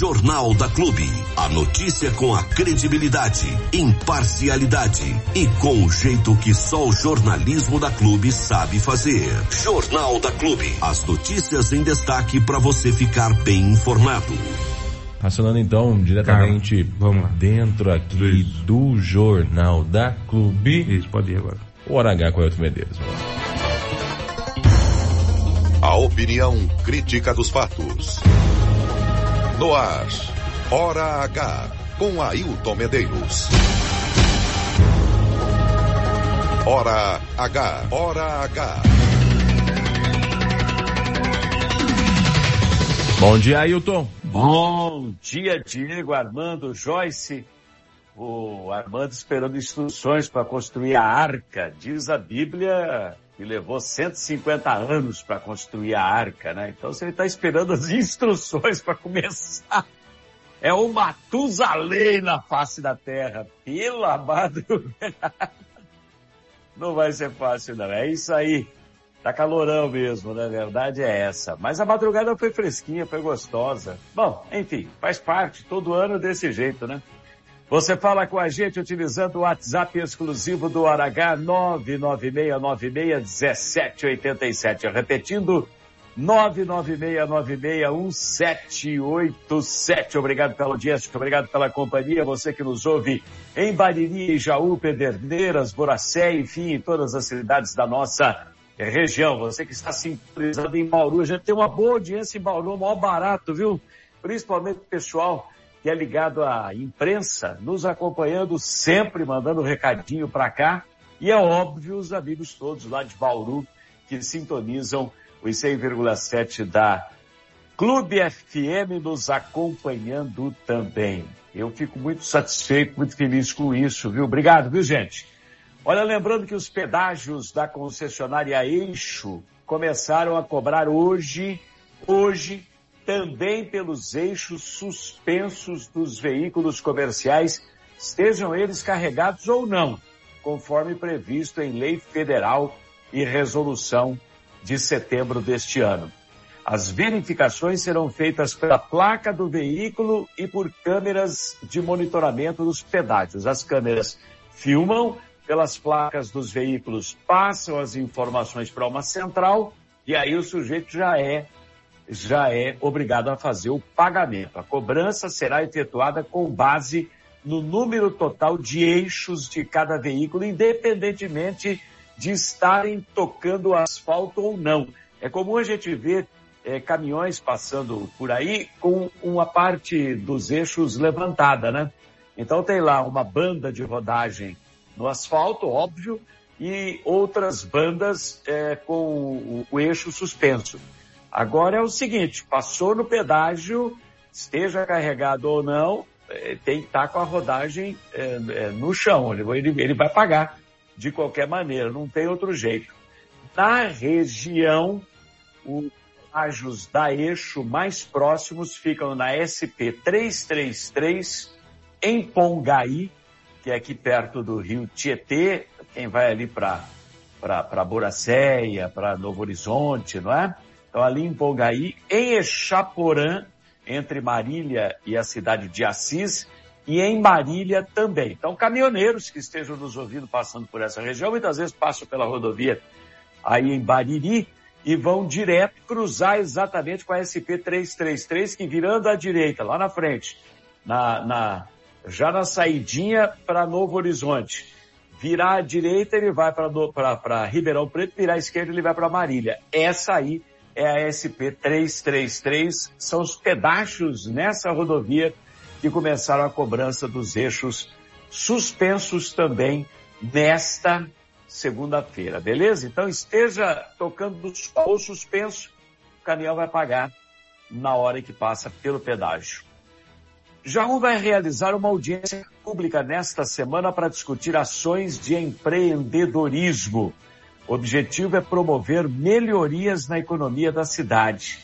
Jornal da Clube. A notícia com a credibilidade, imparcialidade e com o jeito que só o jornalismo da Clube sabe fazer. Jornal da Clube. As notícias em destaque para você ficar bem informado. Acionando então diretamente vamos lá. dentro aqui Isso. do Jornal da Clube. Isso, pode ir agora. O Hora H com Elton Medeiros. A opinião crítica dos fatos. No ar, Hora H, com Ailton Medeiros. Hora H, Hora H. Bom dia, Ailton. Bom dia, Diego, Armando, Joyce. O Armando esperando instruções para construir a arca. Diz a Bíblia que levou 150 anos para construir a arca, né? Então você está esperando as instruções para começar. É o Matusalém na face da terra. Pela madrugada. Não vai ser fácil, não. É isso aí. Tá calorão mesmo, né? A verdade é essa. Mas a madrugada foi fresquinha, foi gostosa. Bom, enfim, faz parte todo ano desse jeito, né? Você fala com a gente utilizando o WhatsApp exclusivo do Aragá 996961787. Repetindo, 996961787. Obrigado pela audiência, obrigado pela companhia. Você que nos ouve em Bariri, Jaú, Pederneiras, Boracé, enfim, em todas as cidades da nossa região. Você que está sintonizado em Bauru. A gente tem uma boa audiência em Bauru, maior barato, viu? Principalmente o pessoal que é ligado à imprensa, nos acompanhando sempre, mandando um recadinho para cá. E é óbvio, os amigos todos lá de Bauru que sintonizam os 100,7 da Clube FM nos acompanhando também. Eu fico muito satisfeito, muito feliz com isso, viu? Obrigado, viu, gente? Olha, lembrando que os pedágios da concessionária Eixo começaram a cobrar hoje, hoje, também pelos eixos suspensos dos veículos comerciais, estejam eles carregados ou não, conforme previsto em lei federal e resolução de setembro deste ano. As verificações serão feitas pela placa do veículo e por câmeras de monitoramento dos pedágios. As câmeras filmam pelas placas dos veículos, passam as informações para uma central e aí o sujeito já é já é obrigado a fazer o pagamento. A cobrança será efetuada com base no número total de eixos de cada veículo, independentemente de estarem tocando asfalto ou não. É comum a gente ver é, caminhões passando por aí com uma parte dos eixos levantada, né? Então tem lá uma banda de rodagem no asfalto, óbvio, e outras bandas é, com o, o eixo suspenso. Agora é o seguinte, passou no pedágio, esteja carregado ou não, é, tem que estar com a rodagem é, é, no chão, ele, ele, ele vai pagar de qualquer maneira, não tem outro jeito. Na região, os pedágios da eixo mais próximos ficam na SP 333, em Pongaí, que é aqui perto do rio Tietê, quem vai ali para para Boracéia, para Novo Horizonte, não é? Então, ali em Pongaí, em Echaporã, entre Marília e a cidade de Assis, e em Marília também. Então, caminhoneiros que estejam nos ouvindo passando por essa região, muitas vezes passam pela rodovia aí em Bariri e vão direto cruzar exatamente com a SP-333, que virando à direita, lá na frente, na, na já na saidinha para Novo Horizonte. Virar à direita, ele vai para Ribeirão Preto, virar à esquerda, ele vai para Marília. Essa aí é a SP 333, são os pedaços nessa rodovia que começaram a cobrança dos eixos suspensos também nesta segunda-feira, beleza? Então esteja tocando o suspenso, o caminhão vai pagar na hora que passa pelo pedágio. Jaú vai realizar uma audiência pública nesta semana para discutir ações de empreendedorismo o objetivo é promover melhorias na economia da cidade.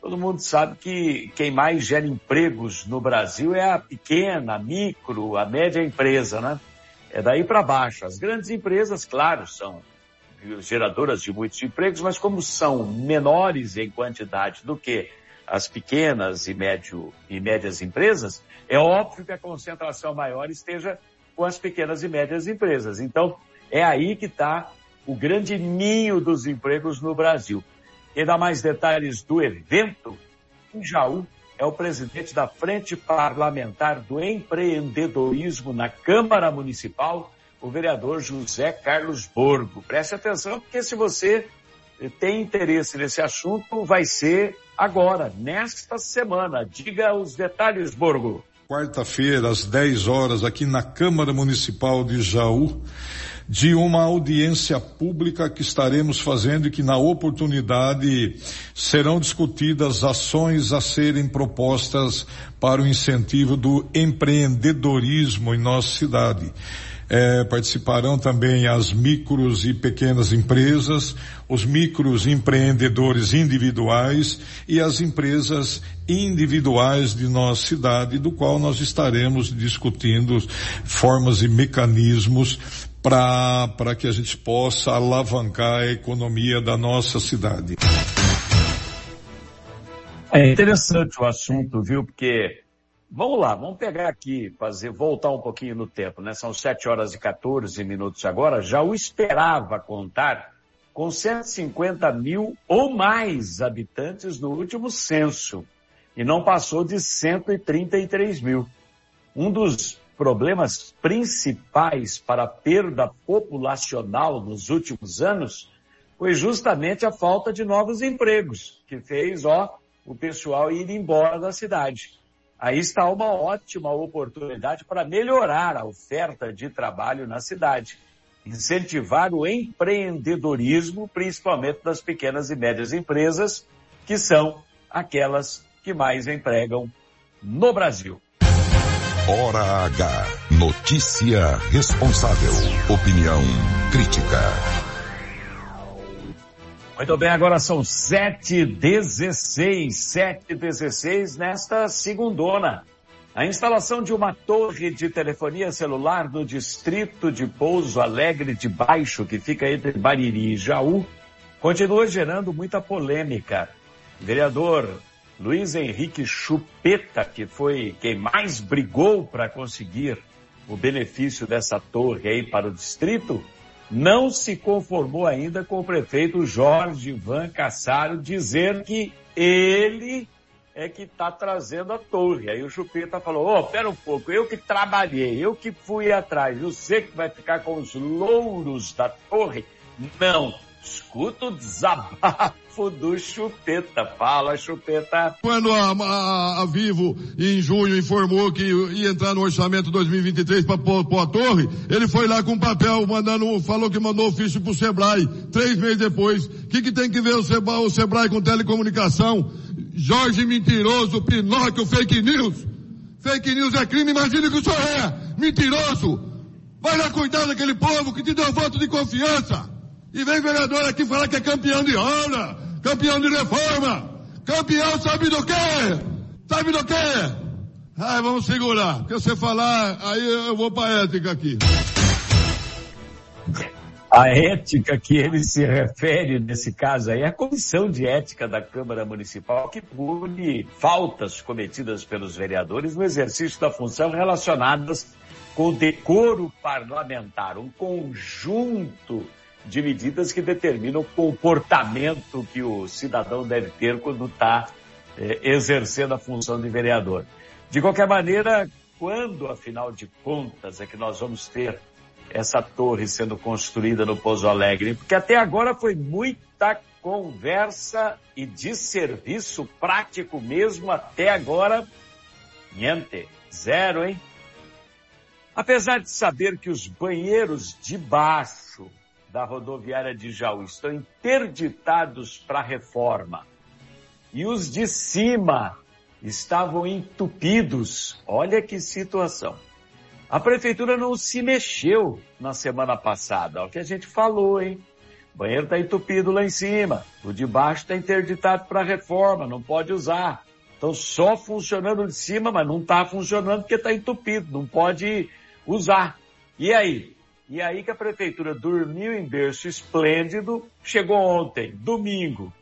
Todo mundo sabe que quem mais gera empregos no Brasil é a pequena, a micro, a média empresa, né? É daí para baixo. As grandes empresas, claro, são geradoras de muitos empregos, mas como são menores em quantidade do que as pequenas e, médio, e médias empresas, é óbvio que a concentração maior esteja com as pequenas e médias empresas. Então, é aí que está o grande ninho dos empregos no Brasil. Quem dá mais detalhes do evento, em Jaú, é o presidente da Frente Parlamentar do Empreendedorismo na Câmara Municipal, o vereador José Carlos Borgo. Preste atenção, porque se você tem interesse nesse assunto, vai ser agora, nesta semana. Diga os detalhes, Borgo. Quarta-feira, às 10 horas, aqui na Câmara Municipal de Jaú, de uma audiência pública que estaremos fazendo e que na oportunidade serão discutidas ações a serem propostas para o incentivo do empreendedorismo em nossa cidade. É, participarão também as micros e pequenas empresas, os micros empreendedores individuais e as empresas individuais de nossa cidade, do qual nós estaremos discutindo formas e mecanismos para que a gente possa alavancar a economia da nossa cidade. É interessante o assunto, viu? Porque Vamos lá, vamos pegar aqui, fazer, voltar um pouquinho no tempo, né? São 7 horas e 14 minutos agora. Já o esperava contar com 150 mil ou mais habitantes no último censo e não passou de 133 mil. Um dos problemas principais para a perda populacional nos últimos anos foi justamente a falta de novos empregos, que fez, ó, o pessoal ir embora da cidade. Aí está uma ótima oportunidade para melhorar a oferta de trabalho na cidade, incentivar o empreendedorismo, principalmente das pequenas e médias empresas, que são aquelas que mais empregam no Brasil. Hora H. Notícia responsável. Opinião crítica. Muito bem, agora são sete dezesseis, sete dezesseis nesta segundona. A instalação de uma torre de telefonia celular no distrito de Pouso Alegre de Baixo, que fica entre Bariri e Jaú, continua gerando muita polêmica. Vereador Luiz Henrique Chupeta, que foi quem mais brigou para conseguir o benefício dessa torre aí para o distrito, não se conformou ainda com o prefeito Jorge Van Cassaro dizer que ele é que está trazendo a torre. Aí o Chupeta falou, ô, oh, pera um pouco, eu que trabalhei, eu que fui atrás, você que vai ficar com os louros da torre? Não, escuta o desabafo do Chupeta. Fala, Chupeta. Quando a, a, a Vivo, em junho, informou que ia entrar no orçamento 2023 para pôr, a torre, ele foi lá com papel, mandando, falou que mandou ofício pro Sebrae, três meses depois. O que, que tem que ver o Sebrae, o Sebrae com telecomunicação? Jorge mentiroso, Pinóquio, fake news. Fake news é crime, imagine que o senhor é mentiroso. Vai lá cuidar daquele povo que te deu voto de confiança. E vem vereador aqui falar que é campeão de obra, campeão de reforma. Campeão sabe do quê? Sabe do quê? Ai, vamos segurar. Porque você falar, aí eu vou pra ética aqui. A ética que ele se refere nesse caso aí é a comissão de ética da Câmara Municipal que pune faltas cometidas pelos vereadores no exercício da função relacionadas com o decoro parlamentar, um conjunto de medidas que determinam o comportamento que o cidadão deve ter quando está é, exercendo a função de vereador. De qualquer maneira, quando, afinal de contas, é que nós vamos ter essa torre sendo construída no Pouso Alegre? Porque até agora foi muita conversa e de serviço prático mesmo até agora, niente, zero, hein? Apesar de saber que os banheiros de baixo da rodoviária de Jaú estão interditados para reforma e os de cima estavam entupidos. Olha que situação. A prefeitura não se mexeu na semana passada, é o que a gente falou, hein? O banheiro está entupido lá em cima, o de baixo está interditado para reforma, não pode usar. Então só funcionando de cima, mas não está funcionando porque está entupido, não pode usar. E aí? E aí que a prefeitura dormiu em berço esplêndido, chegou ontem, domingo.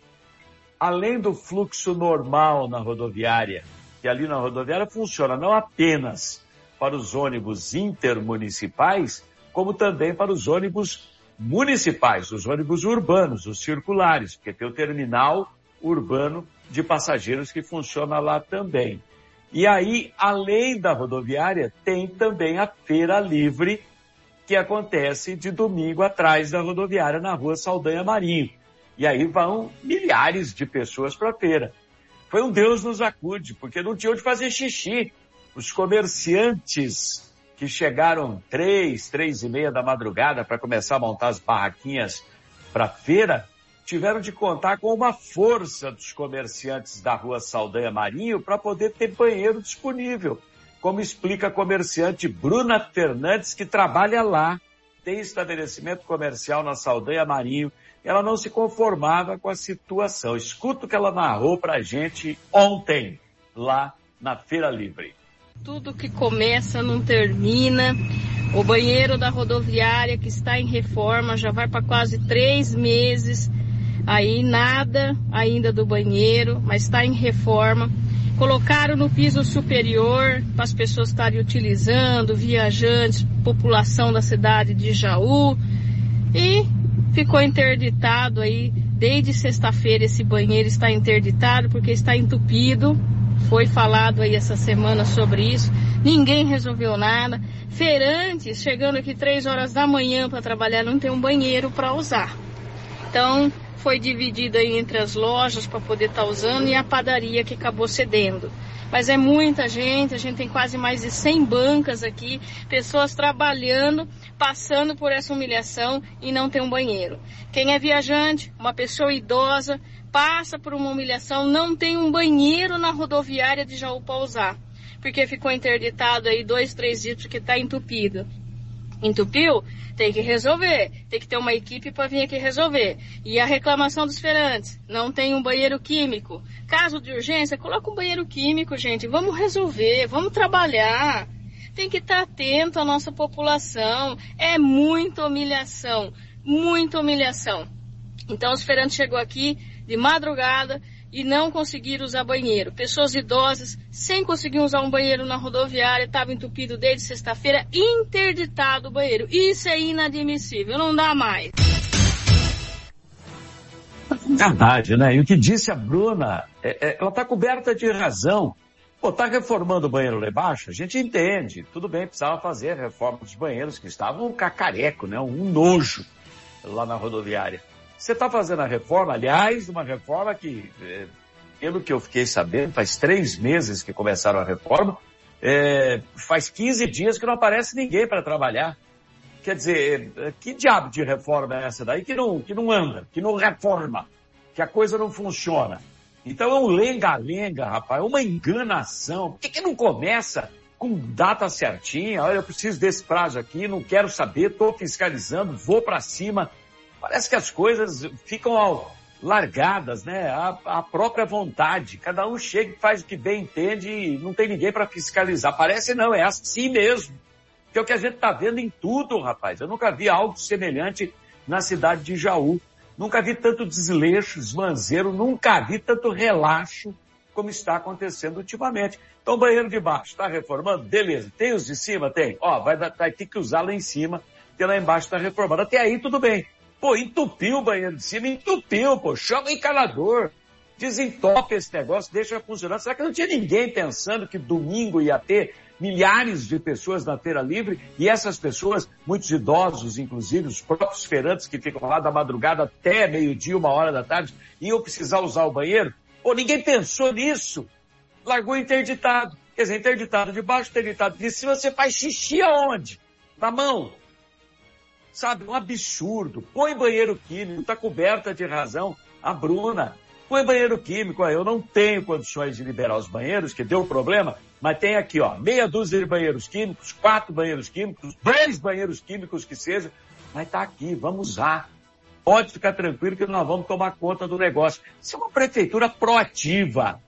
além do fluxo normal na rodoviária, que ali na rodoviária funciona não apenas para os ônibus intermunicipais, como também para os ônibus municipais, os ônibus urbanos, os circulares, porque tem o terminal urbano de passageiros que funciona lá também. E aí, além da rodoviária, tem também a feira livre que acontece de domingo atrás da rodoviária na rua Saldanha Marinho. E aí vão milhares de pessoas para a feira. Foi um Deus nos acude, porque não tinha onde fazer xixi. Os comerciantes que chegaram três, três e meia da madrugada para começar a montar as barraquinhas para a feira, tiveram de contar com uma força dos comerciantes da rua Saldanha Marinho para poder ter banheiro disponível como explica a comerciante Bruna Fernandes, que trabalha lá, tem estabelecimento comercial na Saldanha Marinho. Ela não se conformava com a situação. Escuta o que ela narrou para a gente ontem, lá na Feira Livre. Tudo que começa não termina. O banheiro da rodoviária que está em reforma já vai para quase três meses. Aí nada ainda do banheiro, mas está em reforma. Colocaram no piso superior para as pessoas estarem utilizando, viajantes, população da cidade de Jaú. E ficou interditado aí, desde sexta-feira esse banheiro está interditado porque está entupido. Foi falado aí essa semana sobre isso. Ninguém resolveu nada. Feirantes chegando aqui três horas da manhã para trabalhar não tem um banheiro para usar. Então, foi dividida entre as lojas para poder estar tá usando e a padaria que acabou cedendo. Mas é muita gente, a gente tem quase mais de 100 bancas aqui, pessoas trabalhando, passando por essa humilhação e não tem um banheiro. Quem é viajante, uma pessoa idosa, passa por uma humilhação, não tem um banheiro na rodoviária de Jaú usar, porque ficou interditado aí dois, três dias porque está entupido. Entupiu? Tem que resolver. Tem que ter uma equipe para vir aqui resolver. E a reclamação dos feirantes? Não tem um banheiro químico. Caso de urgência, coloca um banheiro químico, gente. Vamos resolver, vamos trabalhar. Tem que estar atento à nossa população. É muita humilhação, muita humilhação. Então os feirantes chegou aqui de madrugada, e não conseguiram usar banheiro. Pessoas idosas sem conseguir usar um banheiro na rodoviária, estava entupido desde sexta-feira, interditado o banheiro. Isso é inadmissível, não dá mais. Verdade, né? E o que disse a Bruna, é, é, ela está coberta de razão. Pô, tá reformando o banheiro lá embaixo? A gente entende. Tudo bem, precisava fazer a reforma dos banheiros que estavam um cacareco, né? Um nojo lá na rodoviária. Você está fazendo a reforma, aliás, uma reforma que, é, pelo que eu fiquei sabendo, faz três meses que começaram a reforma, é, faz 15 dias que não aparece ninguém para trabalhar. Quer dizer, é, que diabo de reforma é essa daí que não, que não anda, que não reforma, que a coisa não funciona? Então é um lenga-lenga, rapaz, uma enganação. Por que, que não começa com data certinha? Olha, eu preciso desse prazo aqui, não quero saber, estou fiscalizando, vou para cima. Parece que as coisas ficam largadas, né? A, a, própria vontade. Cada um chega e faz o que bem entende e não tem ninguém para fiscalizar. Parece não, é assim mesmo. Que é o que a gente está vendo em tudo, rapaz. Eu nunca vi algo semelhante na cidade de Jaú. Nunca vi tanto desleixo, esmanzeiro, nunca vi tanto relaxo como está acontecendo ultimamente. Então, banheiro de baixo, está reformando? Beleza. Tem os de cima? Tem. Ó, vai, vai ter que usar lá em cima, porque lá embaixo está reformando. Até aí tudo bem. Pô, entupiu o banheiro de cima, entupiu, pô, chama encanador, desentope esse negócio, deixa funcionando. Será que não tinha ninguém pensando que domingo ia ter milhares de pessoas na feira livre e essas pessoas, muitos idosos, inclusive, os próprios feirantes que ficam lá da madrugada até meio-dia, uma hora da tarde, iam precisar usar o banheiro? Pô, ninguém pensou nisso. Largou interditado. Quer dizer, interditado de baixo, interditado de cima, você faz xixi aonde? Na mão. Sabe, um absurdo. Põe banheiro químico, está coberta de razão a Bruna. Põe banheiro químico, eu não tenho condições de liberar os banheiros, que deu problema, mas tem aqui, ó, meia dúzia de banheiros químicos, quatro banheiros químicos, dez banheiros químicos que seja, mas tá aqui, vamos usar. Pode ficar tranquilo que nós vamos tomar conta do negócio. Isso é uma prefeitura proativa,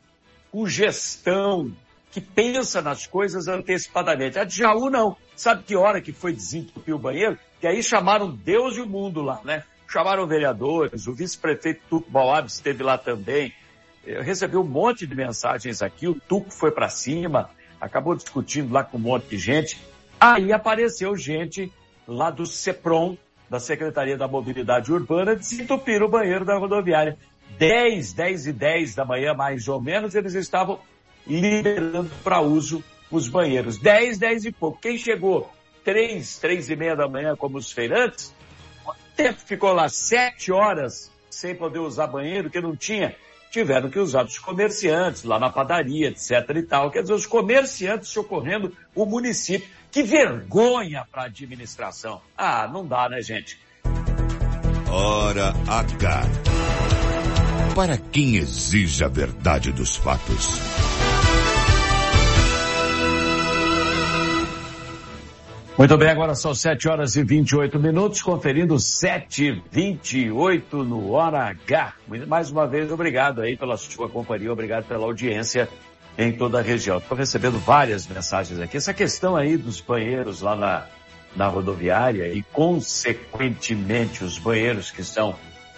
com gestão, que pensa nas coisas antecipadamente. A Jaú não. Sabe que hora que foi desentupir o banheiro? Que aí chamaram Deus e o mundo lá, né? Chamaram vereadores, o vice-prefeito Tuco Bauab esteve lá também, Eu recebi um monte de mensagens aqui, o Tuco foi para cima, acabou discutindo lá com um monte de gente. Aí apareceu gente lá do CEPROM, da Secretaria da Mobilidade Urbana, desentupir o banheiro da rodoviária. 10, 10 e 10 da manhã, mais ou menos, eles estavam liberando para uso os banheiros. 10, 10 e pouco. Quem chegou 3, 3 e meia da manhã, como os feirantes, tempo ficou lá 7 horas sem poder usar banheiro, que não tinha, tiveram que usar os comerciantes lá na padaria, etc e tal. Quer dizer, os comerciantes socorrendo o município. Que vergonha para a administração. Ah, não dá, né, gente? Hora H. Para quem exige a verdade dos fatos. Muito bem, agora são 7 horas e 28 minutos, conferindo 7h28 no Hora H. Mais uma vez, obrigado aí pela sua companhia, obrigado pela audiência em toda a região. Estou recebendo várias mensagens aqui. Essa questão aí dos banheiros lá na, na rodoviária e, consequentemente, os banheiros que são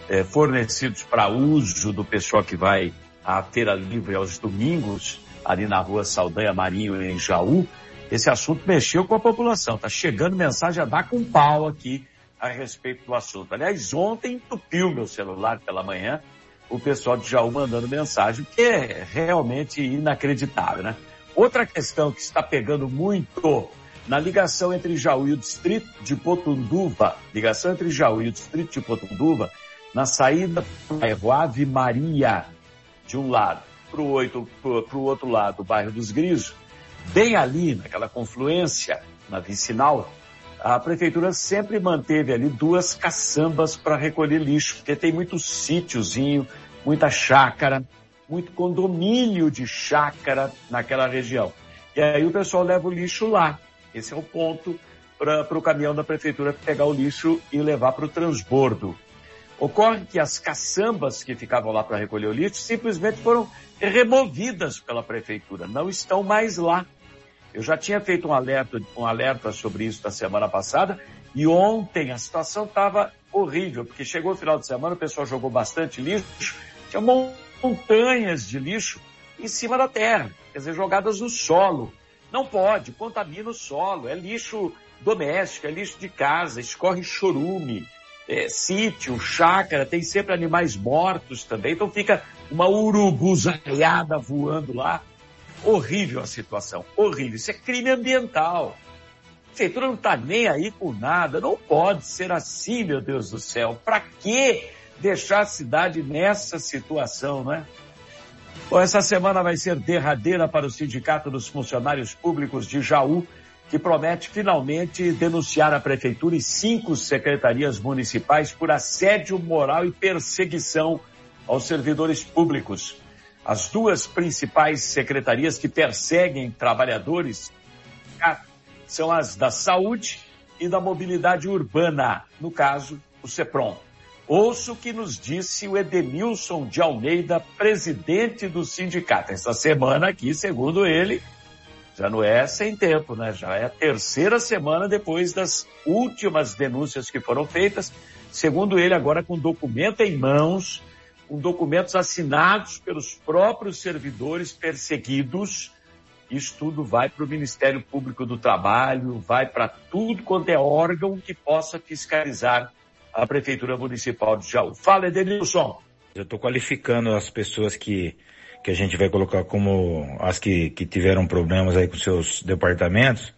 é, fornecidos para uso do pessoal que vai à feira livre aos domingos, ali na rua Saldanha Marinho, em Jaú, esse assunto mexeu com a população. Está chegando mensagem a dar com pau aqui a respeito do assunto. Aliás, ontem entupiu meu celular pela manhã, o pessoal de Jaú mandando mensagem, que é realmente inacreditável, né? Outra questão que está pegando muito na ligação entre Jaú e o distrito de Potunduva, ligação entre Jaú e o distrito de Potunduva, na saída do Ave Maria, de um lado, para o outro lado, o bairro dos Grisos, Bem ali, naquela confluência, na vicinal, a prefeitura sempre manteve ali duas caçambas para recolher lixo, porque tem muito sítiozinho, muita chácara, muito condomínio de chácara naquela região. E aí o pessoal leva o lixo lá. Esse é o ponto para o caminhão da prefeitura pegar o lixo e levar para o transbordo. Ocorre que as caçambas que ficavam lá para recolher o lixo simplesmente foram removidas pela prefeitura, não estão mais lá. Eu já tinha feito um alerta, um alerta sobre isso da semana passada e ontem a situação estava horrível, porque chegou o final de semana, o pessoal jogou bastante lixo, tinha montanhas de lixo em cima da terra, quer dizer, jogadas no solo. Não pode, contamina o solo, é lixo doméstico, é lixo de casa, escorre chorume, é, sítio, chácara, tem sempre animais mortos também, então fica uma urubuzaiada voando lá. Horrível a situação, horrível. Isso é crime ambiental. A prefeitura não está nem aí com nada. Não pode ser assim, meu Deus do céu. Para que deixar a cidade nessa situação, né? Bom, essa semana vai ser derradeira para o Sindicato dos Funcionários Públicos de Jaú, que promete finalmente denunciar a prefeitura e cinco secretarias municipais por assédio moral e perseguição aos servidores públicos. As duas principais secretarias que perseguem trabalhadores são as da saúde e da mobilidade urbana, no caso, o CEPROM. Ouço o que nos disse o Edemilson de Almeida, presidente do sindicato. Esta semana aqui, segundo ele, já não é sem tempo, né? Já é a terceira semana depois das últimas denúncias que foram feitas. Segundo ele, agora com documento em mãos, com documentos assinados pelos próprios servidores perseguidos. Isso tudo vai para o Ministério Público do Trabalho, vai para tudo quanto é órgão que possa fiscalizar a Prefeitura Municipal de Jaú. Fala, Edenilson. Eu estou qualificando as pessoas que, que a gente vai colocar como as que, que tiveram problemas aí com seus departamentos.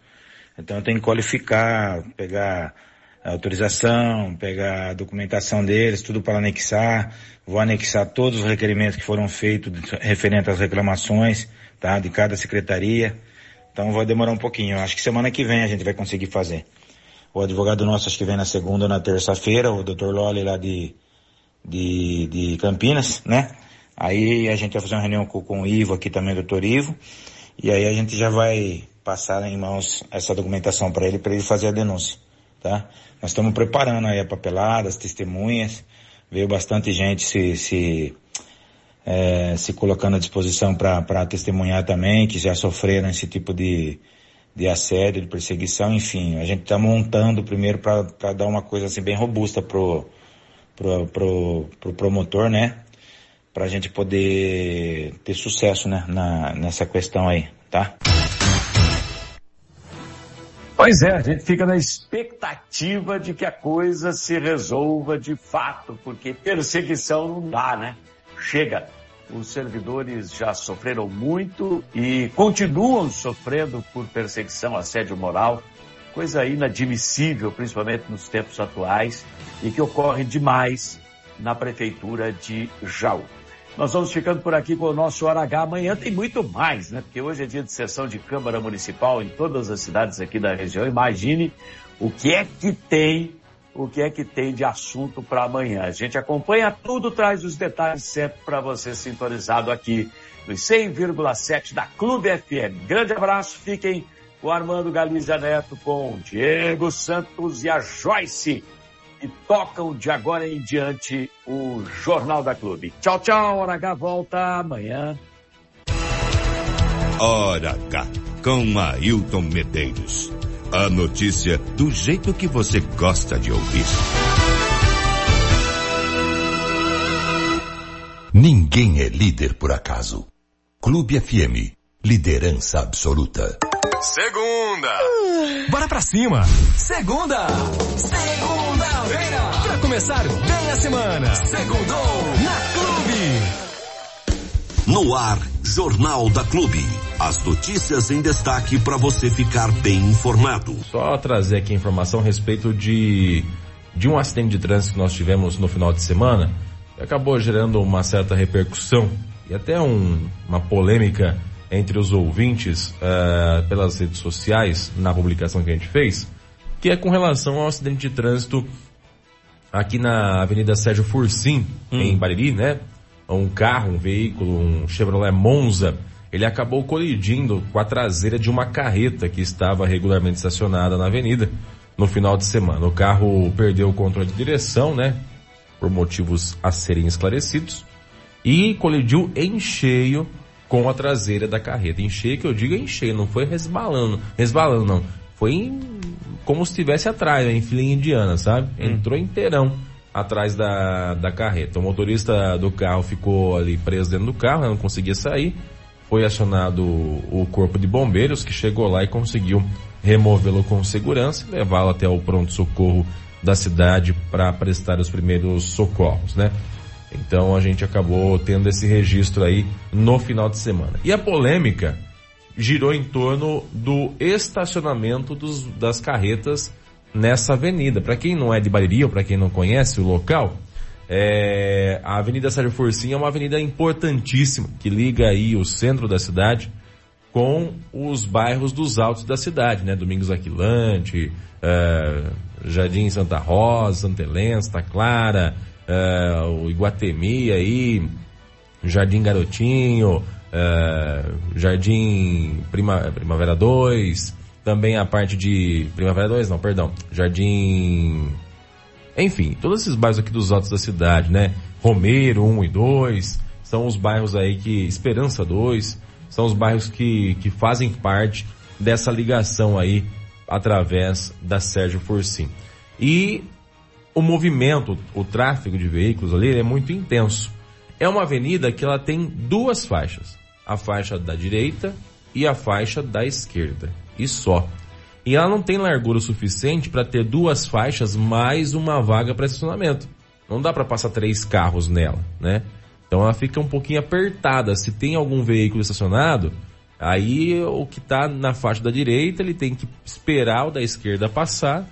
Então tenho que qualificar, pegar autorização, pegar a documentação deles, tudo para anexar. Vou anexar todos os requerimentos que foram feitos referente às reclamações, tá? De cada secretaria. Então vai demorar um pouquinho. acho que semana que vem a gente vai conseguir fazer. O advogado nosso acho que vem na segunda ou na terça-feira, o Dr. Loli lá de, de, de Campinas, né? Aí a gente vai fazer uma reunião com, com o Ivo aqui também, o Dr. Ivo. E aí a gente já vai passar em mãos essa documentação para ele, para ele fazer a denúncia, tá? Nós estamos preparando aí a papelada, as testemunhas. Veio bastante gente se, se, é, se colocando à disposição para testemunhar também, que já sofreram esse tipo de, de assédio, de perseguição, enfim. A gente está montando primeiro para dar uma coisa assim bem robusta pro, pro, pro, pro promotor, né? Para a gente poder ter sucesso né, na, nessa questão aí, tá? Pois é, a gente fica na expectativa de que a coisa se resolva de fato, porque perseguição não dá, né? Chega. Os servidores já sofreram muito e continuam sofrendo por perseguição, assédio moral, coisa inadmissível, principalmente nos tempos atuais, e que ocorre demais na prefeitura de Jaú. Nós vamos ficando por aqui com o nosso Hora H. Amanhã tem muito mais, né? Porque hoje é dia de sessão de Câmara Municipal em todas as cidades aqui da região. Imagine o que é que tem, o que é que tem de assunto para amanhã. A gente acompanha tudo, traz os detalhes sempre para você sintonizado aqui nos 100,7 da Clube FM. Grande abraço, fiquem com Armando Galizia Neto, com Diego Santos e a Joyce e tocam de agora em diante o Jornal da Clube. Tchau, tchau. Hora H volta amanhã. Hora H com Ailton Medeiros. A notícia do jeito que você gosta de ouvir. Ninguém é líder por acaso. Clube FM, liderança absoluta. Segunda! Bora pra cima! Segunda! Segunda-feira! Começar bem a semana! Segundou na Clube! No ar, Jornal da Clube. As notícias em destaque para você ficar bem informado. Só trazer aqui informação a respeito de, de um acidente de trânsito que nós tivemos no final de semana, que acabou gerando uma certa repercussão e até um, uma polêmica entre os ouvintes uh, pelas redes sociais, na publicação que a gente fez, que é com relação ao acidente de trânsito aqui na Avenida Sérgio Fursim, hum. em Bariri, né? Um carro, um veículo, um Chevrolet Monza, ele acabou colidindo com a traseira de uma carreta que estava regularmente estacionada na avenida no final de semana. O carro perdeu o controle de direção, né? Por motivos a serem esclarecidos. E colidiu em cheio com a traseira da carreta. Em cheio, que eu digo em cheio, não foi resbalando, resbalando não. Foi em, como se estivesse atrás, em filinha indiana, sabe? Hum. Entrou inteirão atrás da, da carreta. O motorista do carro ficou ali preso dentro do carro, né? não conseguia sair. Foi acionado o corpo de bombeiros que chegou lá e conseguiu removê-lo com segurança e levá-lo até o pronto-socorro da cidade para prestar os primeiros socorros, né? Então a gente acabou tendo esse registro aí no final de semana. E a polêmica girou em torno do estacionamento dos, das carretas nessa avenida. Para quem não é de Bariri ou para quem não conhece o local, é, a Avenida Sérgio Forcinho é uma avenida importantíssima que liga aí o centro da cidade com os bairros dos altos da cidade, né? Domingos Aquilante, é, Jardim Santa Rosa, Santa Helena, Santa Clara, uh, o Iguatemi aí, Jardim Garotinho, uh, Jardim Prima, Primavera 2, também a parte de Primavera 2, não, perdão, Jardim enfim, todos esses bairros aqui dos altos da cidade, né? Romeiro 1 e 2, são os bairros aí que Esperança 2, são os bairros que, que fazem parte dessa ligação aí através da Sérgio Forsim. E o movimento, o tráfego de veículos ali é muito intenso. É uma avenida que ela tem duas faixas, a faixa da direita e a faixa da esquerda, e só. E ela não tem largura suficiente para ter duas faixas mais uma vaga para estacionamento. Não dá para passar três carros nela, né? Então ela fica um pouquinho apertada. Se tem algum veículo estacionado, aí o que está na faixa da direita ele tem que esperar o da esquerda passar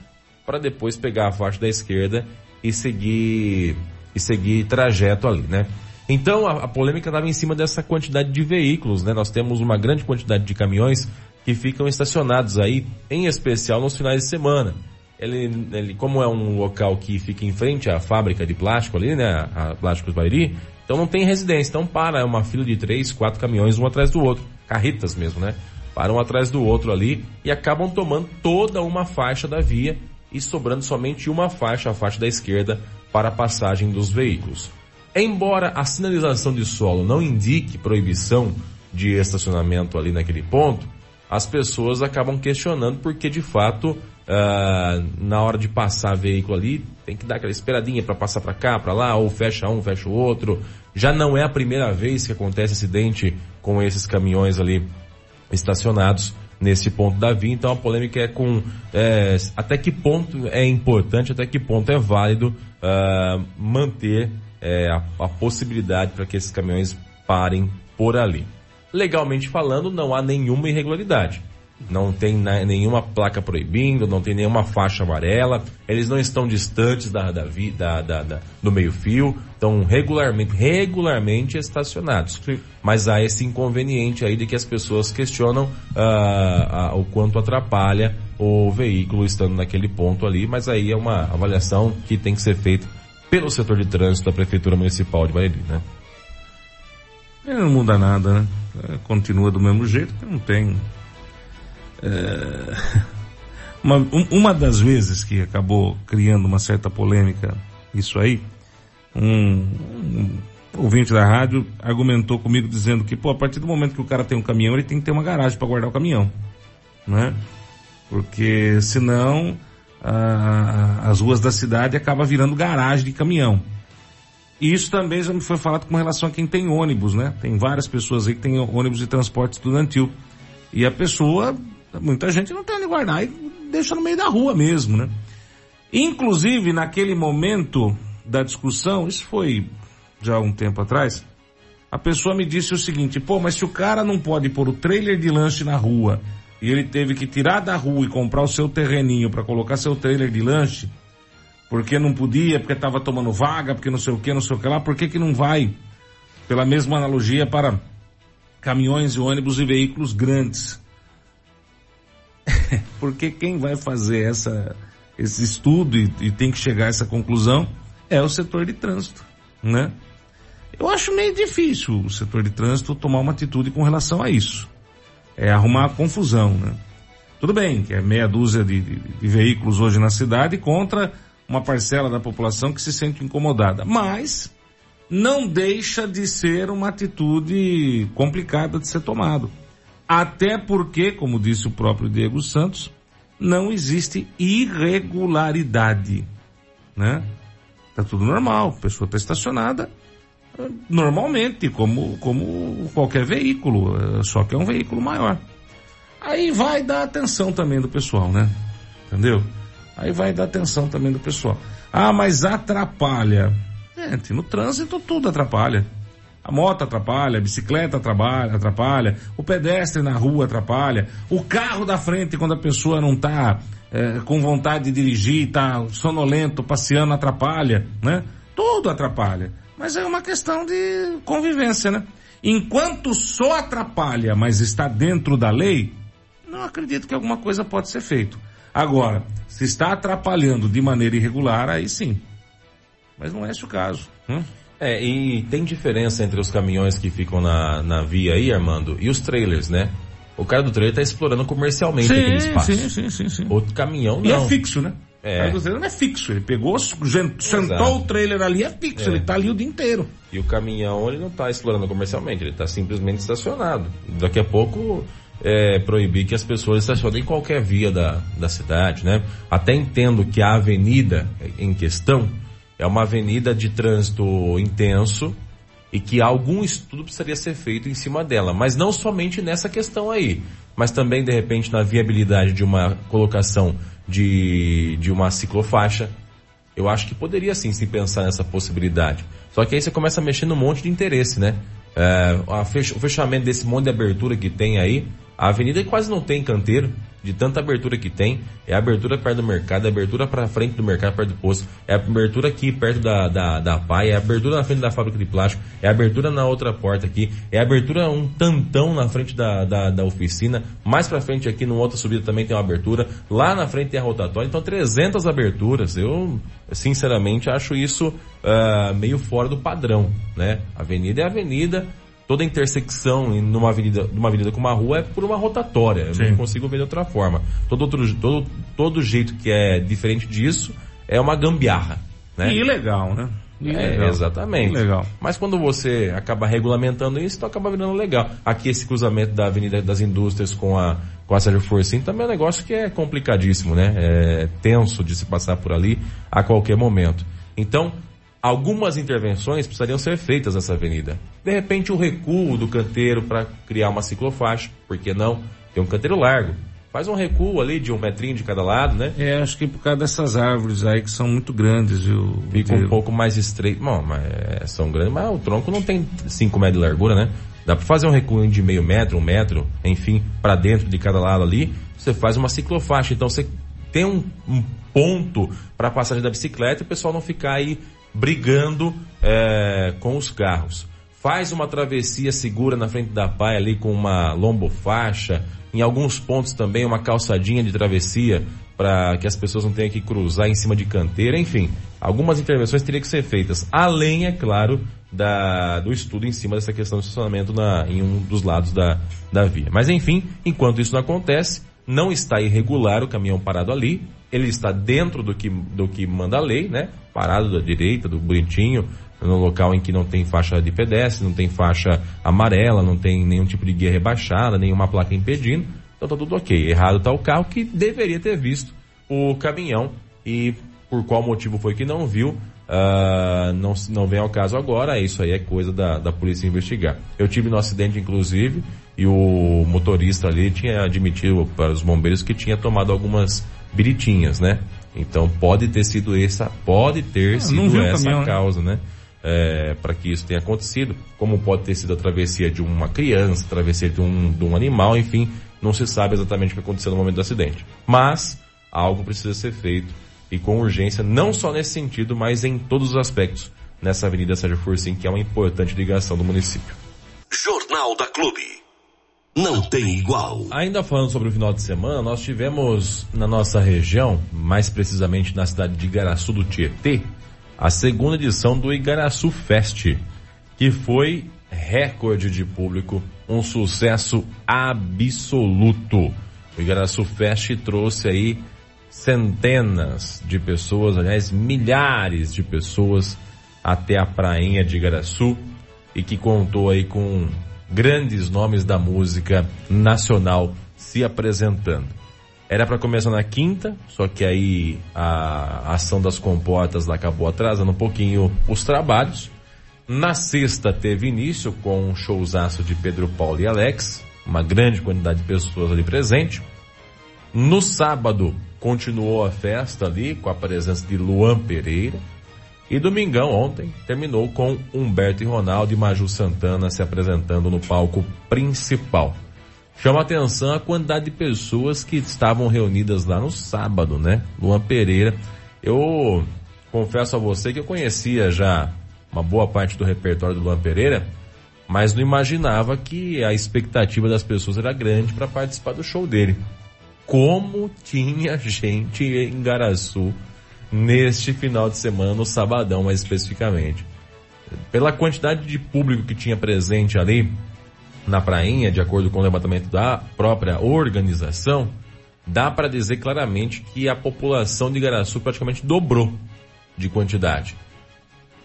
para depois pegar a faixa da esquerda e seguir e seguir trajeto ali, né? Então a, a polêmica estava em cima dessa quantidade de veículos, né? Nós temos uma grande quantidade de caminhões que ficam estacionados aí, em especial nos finais de semana. Ele, ele como é um local que fica em frente à fábrica de plástico ali, né? A Plásticos Bariri, então não tem residência. Então para, é uma fila de três, quatro caminhões um atrás do outro, carretas mesmo, né? Param um atrás do outro ali e acabam tomando toda uma faixa da via e sobrando somente uma faixa, a faixa da esquerda, para a passagem dos veículos. Embora a sinalização de solo não indique proibição de estacionamento ali naquele ponto, as pessoas acabam questionando porque de fato uh, na hora de passar veículo ali tem que dar aquela esperadinha para passar para cá, para lá, ou fecha um, fecha o outro. Já não é a primeira vez que acontece acidente com esses caminhões ali estacionados nesse ponto da via. Então a polêmica é com é, até que ponto é importante, até que ponto é válido uh, manter é, a, a possibilidade para que esses caminhões parem por ali. Legalmente falando, não há nenhuma irregularidade não tem nenhuma placa proibindo, não tem nenhuma faixa amarela, eles não estão distantes da, da, da, da, da do meio-fio, estão regularmente, regularmente estacionados. Sim. Mas há esse inconveniente aí de que as pessoas questionam ah, ah, o quanto atrapalha o veículo estando naquele ponto ali, mas aí é uma avaliação que tem que ser feita pelo setor de trânsito da Prefeitura Municipal de Bariri, né? Não muda nada, né? Continua do mesmo jeito, que não tem é, uma, uma das vezes que acabou criando uma certa polêmica, isso aí, um, um ouvinte da rádio argumentou comigo dizendo que, pô, a partir do momento que o cara tem um caminhão, ele tem que ter uma garagem para guardar o caminhão, né? Porque senão a, as ruas da cidade acaba virando garagem de caminhão. E isso também já me foi falado com relação a quem tem ônibus, né? Tem várias pessoas aí que têm ônibus de transporte estudantil. E a pessoa Muita gente não tem onde guardar e deixa no meio da rua mesmo, né? Inclusive, naquele momento da discussão, isso foi já um tempo atrás, a pessoa me disse o seguinte, pô, mas se o cara não pode pôr o trailer de lanche na rua e ele teve que tirar da rua e comprar o seu terreninho para colocar seu trailer de lanche, porque não podia, porque estava tomando vaga, porque não sei o que, não sei o que lá, por que que não vai, pela mesma analogia, para caminhões e ônibus e veículos grandes? Porque quem vai fazer essa, esse estudo e, e, tem que chegar a essa conclusão é o setor de trânsito, né? Eu acho meio difícil o setor de trânsito tomar uma atitude com relação a isso. É arrumar confusão, né? Tudo bem que é meia dúzia de, de, de veículos hoje na cidade contra uma parcela da população que se sente incomodada, mas não deixa de ser uma atitude complicada de ser tomado. Até porque, como disse o próprio Diego Santos, não existe irregularidade, né? Tá tudo normal, a pessoa está estacionada normalmente, como, como qualquer veículo, eh, só que é um veículo maior. Aí vai dar atenção também do pessoal, né? Entendeu? Aí vai dar atenção também do pessoal. Ah, mas atrapalha. Gente, no trânsito tudo atrapalha. A moto atrapalha, a bicicleta atrapalha, atrapalha, o pedestre na rua atrapalha, o carro da frente quando a pessoa não está é, com vontade de dirigir, está sonolento, passeando, atrapalha, né? Tudo atrapalha. Mas é uma questão de convivência, né? Enquanto só atrapalha, mas está dentro da lei, não acredito que alguma coisa pode ser feito. Agora, se está atrapalhando de maneira irregular, aí sim. Mas não é esse o caso. Hum? É, e tem diferença entre os caminhões que ficam na, na via aí, Armando, e os trailers, né? O cara do trailer está explorando comercialmente sim, aquele espaço. Sim, sim, sim, sim. Outro caminhão não. E é fixo, né? É. O trailer não é fixo. Ele pegou, sentou o trailer ali, é fixo. É. Ele está ali o dia inteiro. E o caminhão, ele não está explorando comercialmente. Ele está simplesmente estacionado. Daqui a pouco, é, proibir que as pessoas estacionem em qualquer via da, da cidade, né? Até entendo que a avenida em questão é uma avenida de trânsito intenso e que algum estudo precisaria ser feito em cima dela, mas não somente nessa questão aí, mas também de repente na viabilidade de uma colocação de, de uma ciclofaixa. Eu acho que poderia sim se pensar nessa possibilidade. Só que aí você começa a mexer num monte de interesse, né? É, o fechamento desse monte de abertura que tem aí, a avenida quase não tem canteiro de tanta abertura que tem, é abertura perto do mercado, é abertura para frente do mercado, perto do posto, é abertura aqui perto da, da, da PAI, é abertura na frente da fábrica de plástico, é abertura na outra porta aqui, é abertura um tantão na frente da, da, da oficina, mais para frente aqui numa outra subida também tem uma abertura, lá na frente tem a rotatória, então 300 aberturas, eu sinceramente acho isso uh, meio fora do padrão, né? Avenida é avenida, toda intersecção numa avenida, numa avenida com uma rua é por uma rotatória. Eu não consigo ver de outra forma. Todo outro, todo, todo jeito que é diferente disso é uma gambiarra. Né? E ilegal, né? É, exatamente. Legal. Mas quando você acaba regulamentando isso, então acaba virando legal. Aqui esse cruzamento da Avenida das Indústrias com a, com a Sérgio Forcim também é um negócio que é complicadíssimo, né? É tenso de se passar por ali a qualquer momento. Então, algumas intervenções precisariam ser feitas nessa avenida. De repente, o recuo do canteiro para criar uma ciclofaixa, por que não? Tem um canteiro largo. Faz um recuo ali de um metrinho de cada lado, né? É, acho que por causa dessas árvores aí que são muito grandes, viu? Fica um pouco mais estreito. Bom, mas é, são grandes, mas o tronco não tem 5 metros de largura, né? Dá para fazer um recuo de meio metro, um metro, enfim, para dentro de cada lado ali. Você faz uma ciclofaixa. Então você tem um, um ponto para passagem da bicicleta e o pessoal não ficar aí brigando é, com os carros. Faz uma travessia segura na frente da paia ali com uma lombofaixa, em alguns pontos também uma calçadinha de travessia para que as pessoas não tenham que cruzar em cima de canteira, enfim, algumas intervenções teriam que ser feitas, além, é claro, da, do estudo em cima dessa questão do estacionamento na, em um dos lados da, da via. Mas enfim, enquanto isso não acontece, não está irregular o caminhão parado ali, ele está dentro do que, do que manda a lei, né? Parado da direita, do bonitinho, no local em que não tem faixa de pedestre, não tem faixa amarela, não tem nenhum tipo de guia rebaixada, nenhuma placa impedindo. Então tá tudo ok. Errado está o carro que deveria ter visto o caminhão e por qual motivo foi que não viu, uh, não, não vem ao caso agora, isso aí é coisa da, da polícia investigar. Eu tive no acidente, inclusive, e o motorista ali tinha admitido para os bombeiros que tinha tomado algumas biritinhas, né? Então pode ter sido essa, pode ter ah, sido essa caminhão, né? causa, né? né? É, para que isso tenha acontecido, como pode ter sido a travessia de uma criança, a travessia de um, de um animal, enfim, não se sabe exatamente o que aconteceu no momento do acidente. Mas algo precisa ser feito e com urgência, não só nesse sentido, mas em todos os aspectos nessa Avenida Sérgio Fursim, que é uma importante ligação do município. Jornal da Clube não tem igual. Ainda falando sobre o final de semana, nós tivemos na nossa região, mais precisamente na cidade de Igaraçu do Tietê, a segunda edição do Igaraçu Fest, que foi recorde de público, um sucesso absoluto. O Igaraçu Fest trouxe aí centenas de pessoas, aliás, milhares de pessoas até a prainha de Igaraçu e que contou aí com grandes nomes da música nacional se apresentando. Era para começar na quinta, só que aí a ação das comportas acabou atrasando um pouquinho os trabalhos. Na sexta teve início com um showzaço de Pedro Paulo e Alex, uma grande quantidade de pessoas ali presente. No sábado continuou a festa ali com a presença de Luan Pereira. E domingão ontem terminou com Humberto e Ronaldo e Maju Santana se apresentando no palco principal. Chama atenção a quantidade de pessoas que estavam reunidas lá no sábado, né? Luan Pereira. Eu confesso a você que eu conhecia já uma boa parte do repertório do Luan Pereira, mas não imaginava que a expectativa das pessoas era grande para participar do show dele. Como tinha gente em Garaçu neste final de semana, no sabadão mais especificamente. Pela quantidade de público que tinha presente ali na prainha, de acordo com o levantamento da própria organização, dá para dizer claramente que a população de Garaçu praticamente dobrou de quantidade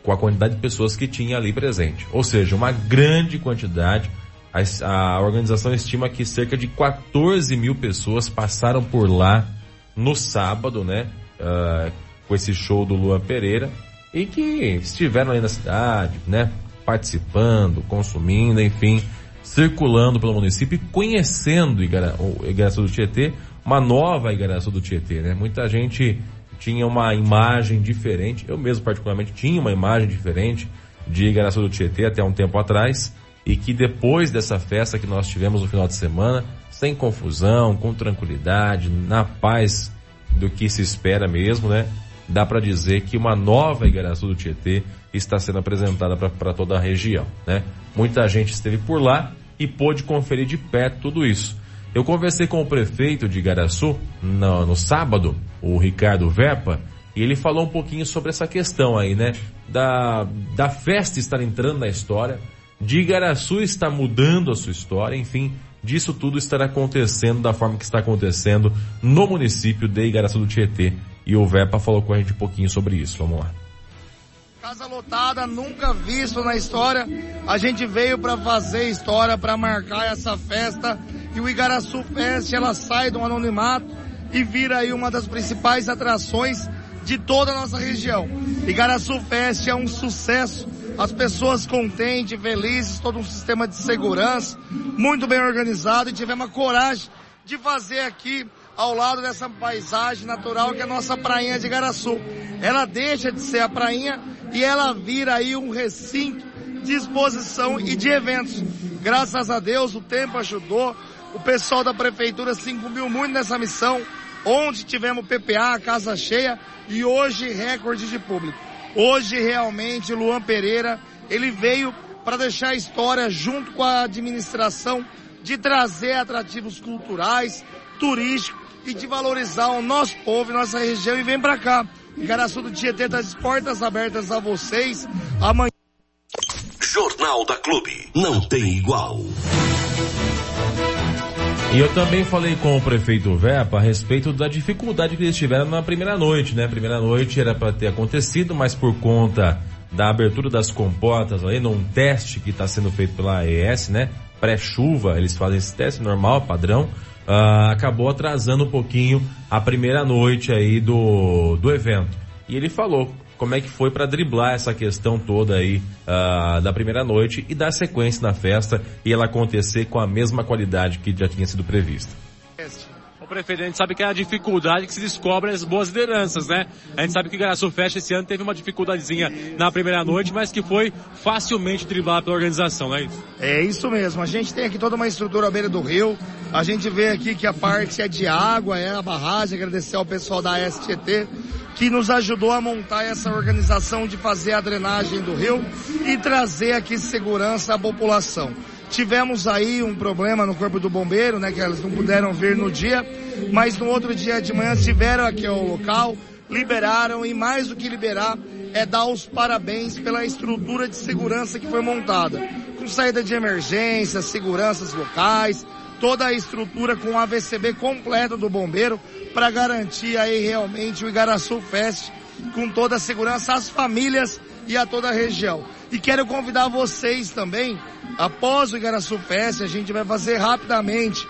com a quantidade de pessoas que tinha ali presente. Ou seja, uma grande quantidade. A, a organização estima que cerca de 14 mil pessoas passaram por lá no sábado, né? Uh, com esse show do Luan Pereira e que estiveram ali na cidade, né? Participando, consumindo, enfim, circulando pelo município e conhecendo Igara, Igaraçu do Tietê, uma nova Igaraçu do Tietê, né? Muita gente tinha uma imagem diferente, eu mesmo particularmente tinha uma imagem diferente de Igaraçu do Tietê até um tempo atrás e que depois dessa festa que nós tivemos no final de semana, sem confusão, com tranquilidade, na paz do que se espera mesmo, né? Dá para dizer que uma nova Igaraçu do Tietê está sendo apresentada para toda a região, né? Muita gente esteve por lá e pôde conferir de perto tudo isso. Eu conversei com o prefeito de Igaraçu no, no sábado, o Ricardo Verpa, e ele falou um pouquinho sobre essa questão aí, né? Da, da festa estar entrando na história, de Igaraçu estar mudando a sua história, enfim, disso tudo estar acontecendo da forma que está acontecendo no município de Igaraçu do Tietê, e o Vepa falou com a gente um pouquinho sobre isso. Vamos lá. Casa lotada, nunca visto na história. A gente veio para fazer história, para marcar essa festa. E o Igaraçu Fest, ela sai do anonimato e vira aí uma das principais atrações de toda a nossa região. Igaraçu Fest é um sucesso, as pessoas contentes, felizes, todo um sistema de segurança, muito bem organizado e tivemos a coragem de fazer aqui ao lado dessa paisagem natural que é a nossa prainha de Igaraçu. Ela deixa de ser a prainha e ela vira aí um recinto de exposição e de eventos. Graças a Deus o tempo ajudou, o pessoal da prefeitura se incumbiu muito nessa missão, onde tivemos PPA, casa cheia e hoje recorde de público. Hoje realmente Luan Pereira, ele veio para deixar a história junto com a administração de trazer atrativos culturais, turísticos e de valorizar o nosso povo e nossa região e vem para cá. Igaraçu do Tietê está de portas abertas a vocês. Amanhã Jornal da Clube. Não tem igual. E eu também falei com o prefeito Verpa a respeito da dificuldade que eles tiveram na primeira noite, né? A primeira noite era para ter acontecido, mas por conta da abertura das comportas aí, num teste que está sendo feito pela AES, né? Pré-chuva, eles fazem esse teste normal, padrão, uh, acabou atrasando um pouquinho a primeira noite aí do, do evento. E ele falou como é que foi para driblar essa questão toda aí uh, da primeira noite e dar sequência na festa e ela acontecer com a mesma qualidade que já tinha sido prevista. Prefeito, a gente sabe que é a dificuldade que se descobre as boas lideranças, né? A gente sabe que o Igaraçu Fest esse ano teve uma dificuldadezinha na primeira noite, mas que foi facilmente driblada pela organização, não é isso? É isso mesmo. A gente tem aqui toda uma estrutura à beira do rio. A gente vê aqui que a parte é de água, é a barragem. Agradecer ao pessoal da STT que nos ajudou a montar essa organização de fazer a drenagem do rio e trazer aqui segurança à população. Tivemos aí um problema no corpo do bombeiro, né, que elas não puderam vir no dia, mas no outro dia de manhã estiveram aqui ao local, liberaram e mais do que liberar é dar os parabéns pela estrutura de segurança que foi montada, com saída de emergência, seguranças locais, toda a estrutura com o AVCB completo do bombeiro para garantir aí realmente o Igaraçu Fest com toda a segurança às famílias e a toda a região. E quero convidar vocês também, após o Igaraçu Fest, a gente vai fazer rapidamente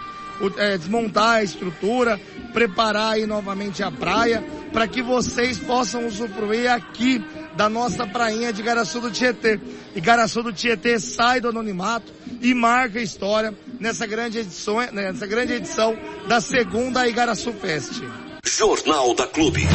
é, desmontar a estrutura, preparar aí novamente a praia, para que vocês possam usufruir aqui da nossa prainha de Igaraçu do Tietê. Igaraçu do Tietê sai do anonimato e marca a história nessa grande edição, nessa grande edição da segunda Igaraçu Fest. Jornal da Clube.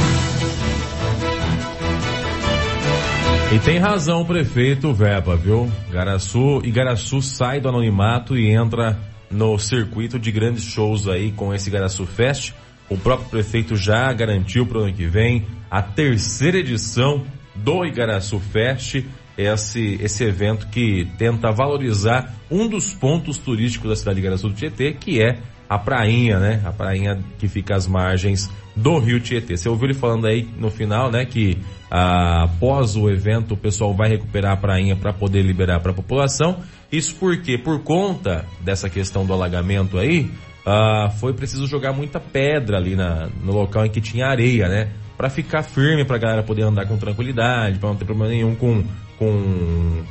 E tem razão o prefeito Verba, viu? Garaçu, Igaraçu sai do anonimato e entra no circuito de grandes shows aí com esse Igaraçu Fest. O próprio prefeito já garantiu para o ano que vem a terceira edição do Igaraçu Fest, esse, esse evento que tenta valorizar um dos pontos turísticos da cidade de Igaraçu do Tietê, que é a prainha, né? A prainha que fica às margens do rio Tietê. Você ouviu ele falando aí no final, né? Que ah, após o evento o pessoal vai recuperar a prainha para poder liberar para a população. Isso porque, por conta dessa questão do alagamento aí, ah, foi preciso jogar muita pedra ali na, no local em que tinha areia, né? Para ficar firme, para a galera poder andar com tranquilidade, para não ter problema nenhum com, com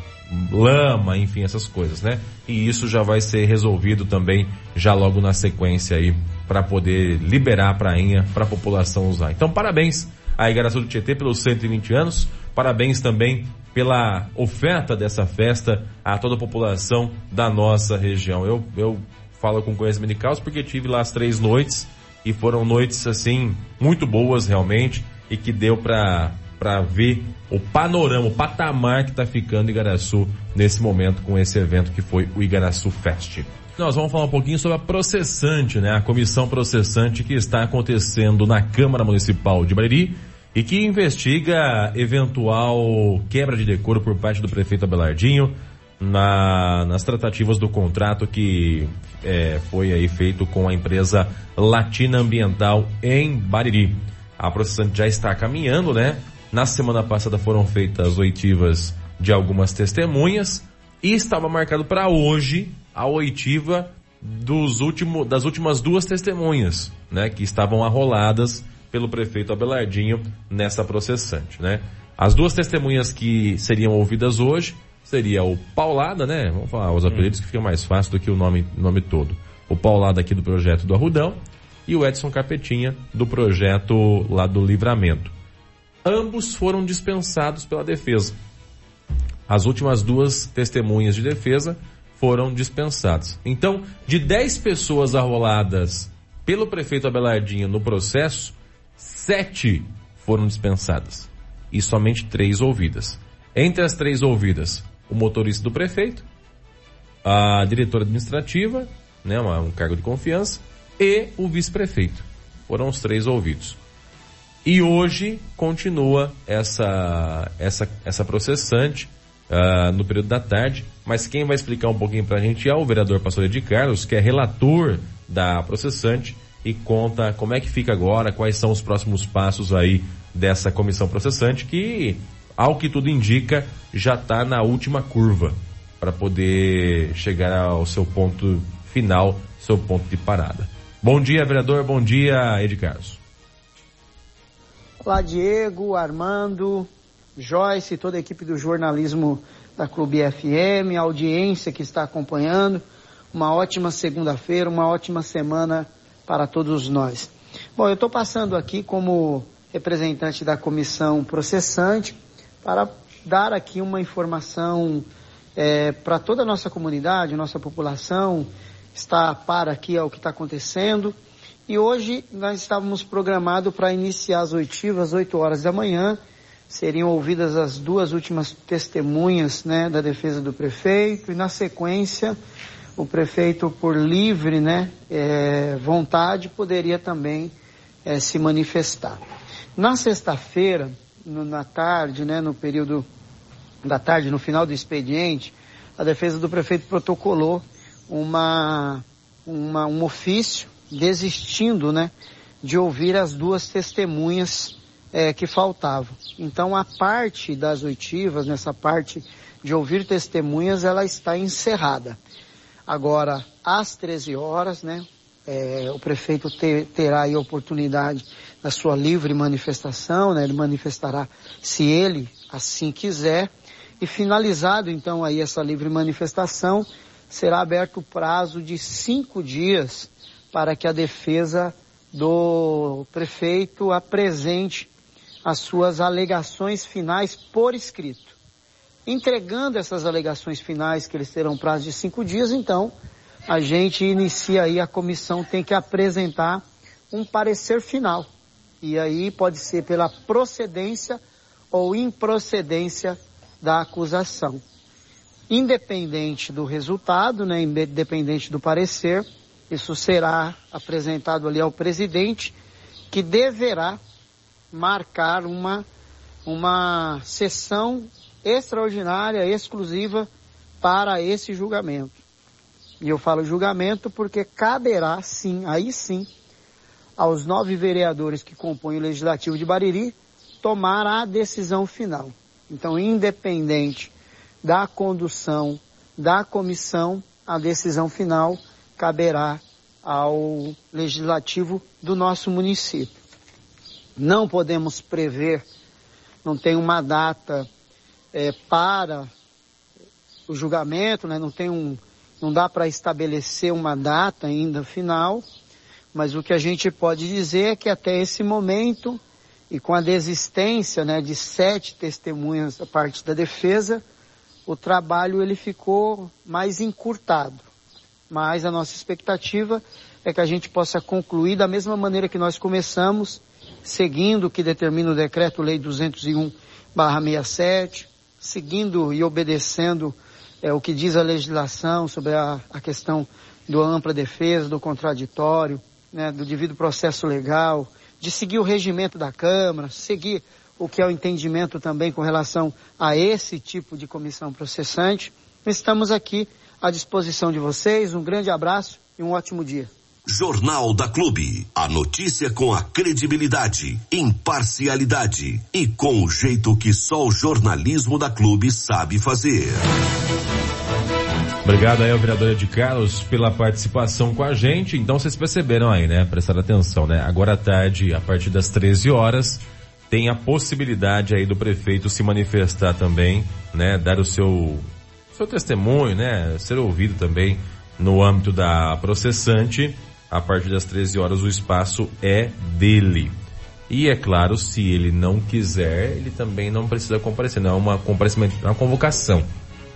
lama, enfim, essas coisas, né? E isso já vai ser resolvido também já logo na sequência aí para poder liberar a prainha para a população usar. Então, parabéns a Igaraçu do Tietê pelos 120 anos, parabéns também pela oferta dessa festa a toda a população da nossa região. Eu, eu falo com conhecimento de causa porque tive lá as três noites e foram noites assim muito boas realmente e que deu para para ver o panorama, o patamar que está ficando Igaraçu nesse momento com esse evento que foi o Igaraçu Fest. Nós vamos falar um pouquinho sobre a processante, né? A comissão processante que está acontecendo na Câmara Municipal de Bariri e que investiga eventual quebra de decoro por parte do prefeito Abelardinho na, nas tratativas do contrato que é, foi aí feito com a empresa Latina Ambiental em Bariri. A processante já está caminhando, né? Na semana passada foram feitas oitivas de algumas testemunhas e estava marcado para hoje a oitiva dos último, das últimas duas testemunhas, né, que estavam arroladas pelo prefeito Abelardinho nessa processante, né? As duas testemunhas que seriam ouvidas hoje seria o Paulada, né? Vamos falar os apelidos que fica mais fácil do que o nome, nome todo. O Paulada aqui do projeto do Arrudão e o Edson Capetinha do projeto lá do Livramento. Ambos foram dispensados pela defesa. As últimas duas testemunhas de defesa foram dispensadas. Então, de 10 pessoas arroladas pelo prefeito Abelardinho no processo, sete foram dispensadas e somente três ouvidas. Entre as três ouvidas, o motorista do prefeito, a diretora administrativa, né, um cargo de confiança, e o vice-prefeito. Foram os três ouvidos. E hoje continua essa, essa, essa processante uh, no período da tarde, mas quem vai explicar um pouquinho para a gente é o vereador Pastor de Carlos, que é relator da processante e conta como é que fica agora, quais são os próximos passos aí dessa comissão processante que, ao que tudo indica, já está na última curva para poder chegar ao seu ponto final, seu ponto de parada. Bom dia, vereador. Bom dia, Ed Carlos. Olá, Diego, Armando, Joyce, toda a equipe do jornalismo da Clube FM, a audiência que está acompanhando. Uma ótima segunda-feira, uma ótima semana para todos nós. Bom, eu estou passando aqui como representante da comissão processante para dar aqui uma informação é, para toda a nossa comunidade, nossa população, está para aqui ao que está acontecendo. E hoje nós estávamos programados para iniciar as oitivas, às 8 horas da manhã. Seriam ouvidas as duas últimas testemunhas né, da defesa do prefeito e na sequência o prefeito por livre né, é, vontade poderia também é, se manifestar. Na sexta-feira, na tarde, né, no período da tarde, no final do expediente, a defesa do prefeito protocolou uma, uma, um ofício desistindo, né, de ouvir as duas testemunhas é, que faltavam. Então, a parte das oitivas, nessa parte de ouvir testemunhas, ela está encerrada. Agora, às 13 horas, né, é, o prefeito ter, terá a oportunidade da sua livre manifestação, né, ele manifestará se ele assim quiser, e finalizado então aí essa livre manifestação, será aberto o prazo de cinco dias para que a defesa do prefeito apresente as suas alegações finais por escrito. Entregando essas alegações finais, que eles terão prazo de cinco dias, então, a gente inicia aí, a comissão tem que apresentar um parecer final. E aí pode ser pela procedência ou improcedência da acusação independente do resultado, né, independente do parecer, isso será apresentado ali ao presidente, que deverá marcar uma, uma sessão extraordinária, exclusiva para esse julgamento. E eu falo julgamento porque caberá sim, aí sim, aos nove vereadores que compõem o Legislativo de Bariri tomar a decisão final. Então, independente da condução da comissão, a decisão final caberá ao legislativo do nosso município. Não podemos prever, não tem uma data é, para o julgamento, né? não tem um, não dá para estabelecer uma data ainda final, mas o que a gente pode dizer é que até esse momento e com a desistência né, de sete testemunhas da parte da defesa, o trabalho ele ficou mais encurtado. Mas a nossa expectativa é que a gente possa concluir da mesma maneira que nós começamos, seguindo o que determina o decreto-lei 201/67, seguindo e obedecendo é, o que diz a legislação sobre a, a questão do ampla defesa, do contraditório, né, do devido processo legal, de seguir o regimento da Câmara, seguir o que é o entendimento também com relação a esse tipo de comissão processante. Estamos aqui à disposição de vocês. Um grande abraço e um ótimo dia. Jornal da Clube. A notícia com a credibilidade, imparcialidade e com o jeito que só o jornalismo da Clube sabe fazer. Obrigado aí ao vereador de Carlos pela participação com a gente. Então vocês perceberam aí, né? Prestaram atenção, né? Agora à tarde, a partir das 13 horas, tem a possibilidade aí do prefeito se manifestar também, né, dar o seu seu testemunho, né, ser ouvido também no âmbito da processante. A partir das 13 horas o espaço é dele. E é claro, se ele não quiser, ele também não precisa comparecer. Não é uma comparecimento, é uma convocação.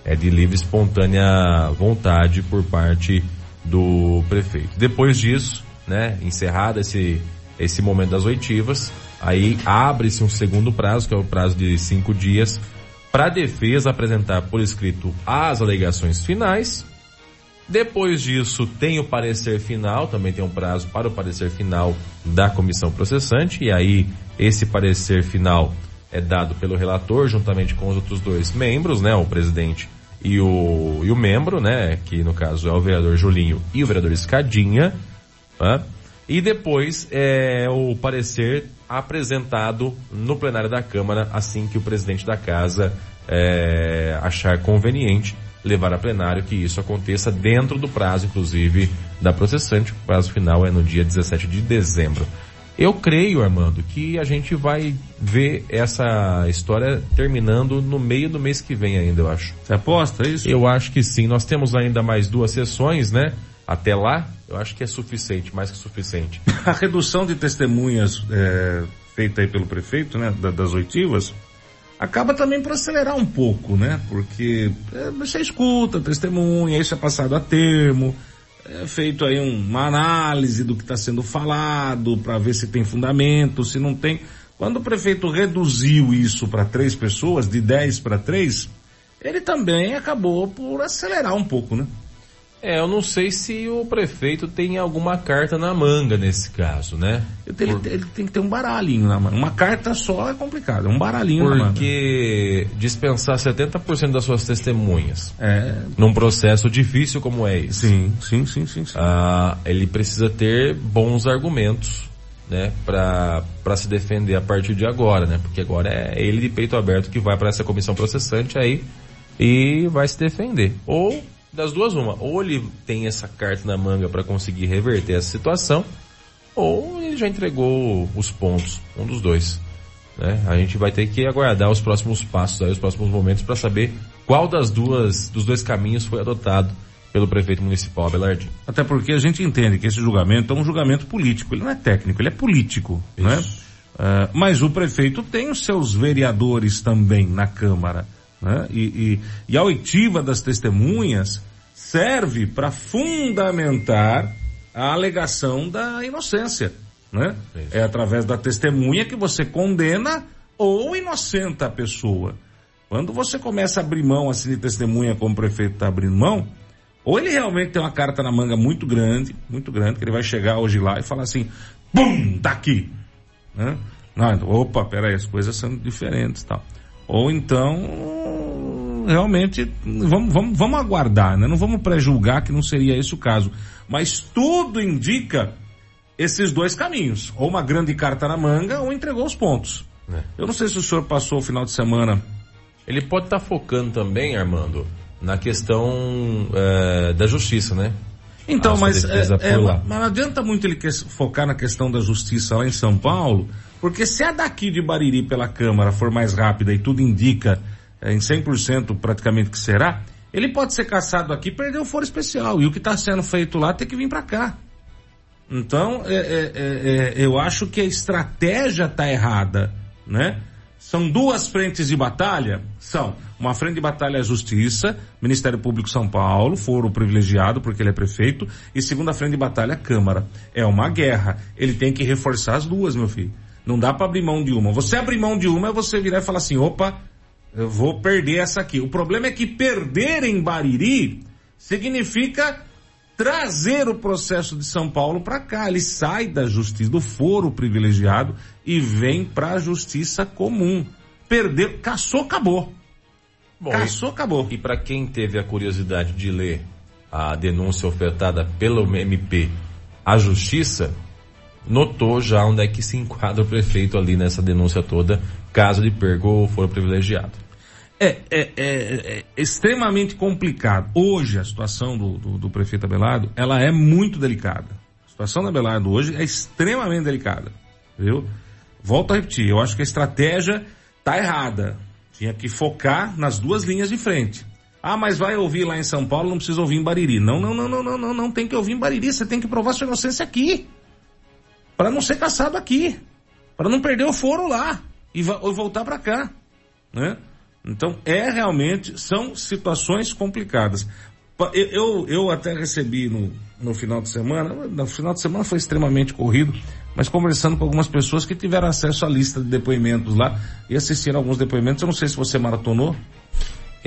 É de livre espontânea vontade por parte do prefeito. Depois disso, né, encerrado esse, esse momento das oitivas, aí abre-se um segundo prazo, que é o prazo de cinco dias, para a defesa apresentar por escrito as alegações finais. Depois disso, tem o parecer final, também tem um prazo para o parecer final da comissão processante, e aí esse parecer final é dado pelo relator, juntamente com os outros dois membros, né, o presidente e o, e o membro, né, que no caso é o vereador Julinho e o vereador Escadinha, tá? e depois é o parecer apresentado no plenário da Câmara assim que o presidente da casa é, achar conveniente levar a plenário que isso aconteça dentro do prazo, inclusive, da processante. O prazo final é no dia 17 de dezembro. Eu creio, Armando, que a gente vai ver essa história terminando no meio do mês que vem ainda, eu acho. Você aposta é isso? Eu acho que sim. Nós temos ainda mais duas sessões, né? Até lá, eu acho que é suficiente, mais que suficiente. A redução de testemunhas é, feita aí pelo prefeito, né, das oitivas, acaba também por acelerar um pouco, né? Porque é, você escuta testemunha, isso é passado a termo, é feito aí um, uma análise do que está sendo falado para ver se tem fundamento, se não tem. Quando o prefeito reduziu isso para três pessoas, de dez para três, ele também acabou por acelerar um pouco, né? É, eu não sei se o prefeito tem alguma carta na manga nesse caso, né? Ele, Por... ele tem que ter um baralhinho na manga. Uma carta só é complicado, um baralhinho Porque na manga. Porque dispensar 70% das suas testemunhas é... num processo difícil como é esse. Sim, sim, sim, sim. sim. Ah, ele precisa ter bons argumentos, né? Pra se defender a partir de agora, né? Porque agora é ele de peito aberto que vai para essa comissão processante aí e vai se defender. Ou das duas uma, ou ele tem essa carta na manga para conseguir reverter essa situação, ou ele já entregou os pontos, um dos dois. Né? A gente vai ter que aguardar os próximos passos, aí, os próximos momentos para saber qual das duas, dos dois caminhos foi adotado pelo prefeito municipal Abelardinho. Até porque a gente entende que esse julgamento é um julgamento político, ele não é técnico, ele é político, né? Uh, mas o prefeito tem os seus vereadores também na Câmara. Né? E, e, e a oitiva das testemunhas serve para fundamentar a alegação da inocência. Né? É através da testemunha que você condena ou inocenta a pessoa. Quando você começa a abrir mão assim de testemunha como o prefeito está abrindo mão, ou ele realmente tem uma carta na manga muito grande, muito grande, que ele vai chegar hoje lá e falar assim, pum, tá aqui. Né? Não, opa, peraí, as coisas são diferentes tal. Ou então, realmente, vamos, vamos, vamos aguardar, né? Não vamos pré-julgar que não seria esse o caso. Mas tudo indica esses dois caminhos. Ou uma grande carta na manga, ou entregou os pontos. É. Eu não sei se o senhor passou o final de semana. Ele pode estar tá focando também, Armando, na questão é, da justiça, né? Então, mas, é, é, mas não adianta muito ele focar na questão da justiça lá em São Paulo, porque se a daqui de Bariri pela Câmara for mais rápida e tudo indica é, em 100% praticamente que será, ele pode ser caçado aqui e perder o foro especial. E o que está sendo feito lá tem que vir para cá. Então, é, é, é, eu acho que a estratégia está errada, né? São duas frentes de batalha? São. Uma frente de batalha é a Justiça, Ministério Público São Paulo, foro privilegiado porque ele é prefeito, e segunda frente de batalha a Câmara. É uma guerra. Ele tem que reforçar as duas, meu filho. Não dá para abrir mão de uma. Você abrir mão de uma é você virar e falar assim, opa, eu vou perder essa aqui. O problema é que perder em Bariri significa trazer o processo de São Paulo para cá. Ele sai da justiça, do foro privilegiado e vem para a justiça comum. Perdeu, caçou, acabou. Bom, caçou, acabou. E para quem teve a curiosidade de ler a denúncia ofertada pelo MP à justiça, notou já onde é que se enquadra o prefeito ali nessa denúncia toda, caso de perca ou for privilegiado. É, é, é, é, extremamente complicado. Hoje a situação do, do, do, prefeito Abelardo, ela é muito delicada. A situação do Abelardo hoje é extremamente delicada, viu? Volto a repetir, eu acho que a estratégia tá errada. Tinha que focar nas duas linhas de frente. Ah, mas vai ouvir lá em São Paulo, não precisa ouvir em Bariri. Não, não, não, não, não, não, não tem que ouvir em Bariri, você tem que provar sua inocência aqui para não ser caçado aqui. para não perder o foro lá e, voltar para cá, né? Então é realmente são situações complicadas. Eu, eu, eu até recebi no, no final de semana, no final de semana foi extremamente corrido, mas conversando com algumas pessoas que tiveram acesso à lista de depoimentos lá e assistiram alguns depoimentos. Eu não sei se você maratonou.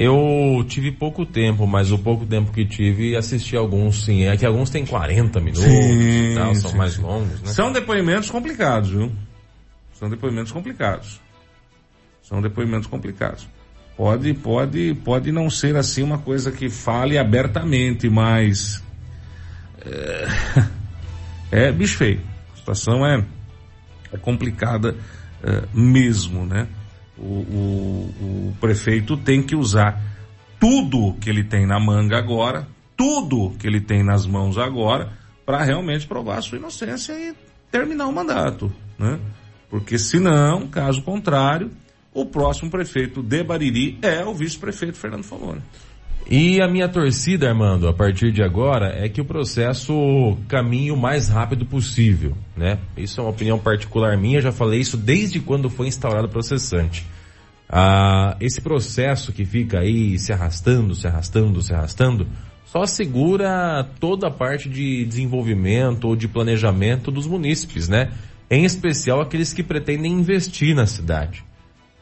Eu tive pouco tempo, mas o pouco tempo que tive assisti alguns sim. É que alguns têm 40 minutos sim, e tal, são sim, mais sim. longos, né? São depoimentos complicados, viu? São depoimentos complicados. São depoimentos complicados. Pode, pode, pode não ser assim uma coisa que fale abertamente, mas é, é bicho feio. A situação é, é complicada é, mesmo, né? O, o, prefeito tem que usar tudo que ele tem na manga agora, tudo que ele tem nas mãos agora, para realmente provar a sua inocência e terminar o mandato, né? Porque senão, caso contrário, o próximo prefeito de Bariri é o vice-prefeito Fernando Faloni. E a minha torcida, Armando, a partir de agora, é que o processo caminhe o mais rápido possível, né? Isso é uma opinião particular minha, já falei isso desde quando foi instaurado o processante. Ah, esse processo que fica aí se arrastando, se arrastando, se arrastando, só segura toda a parte de desenvolvimento ou de planejamento dos munícipes, né? Em especial aqueles que pretendem investir na cidade.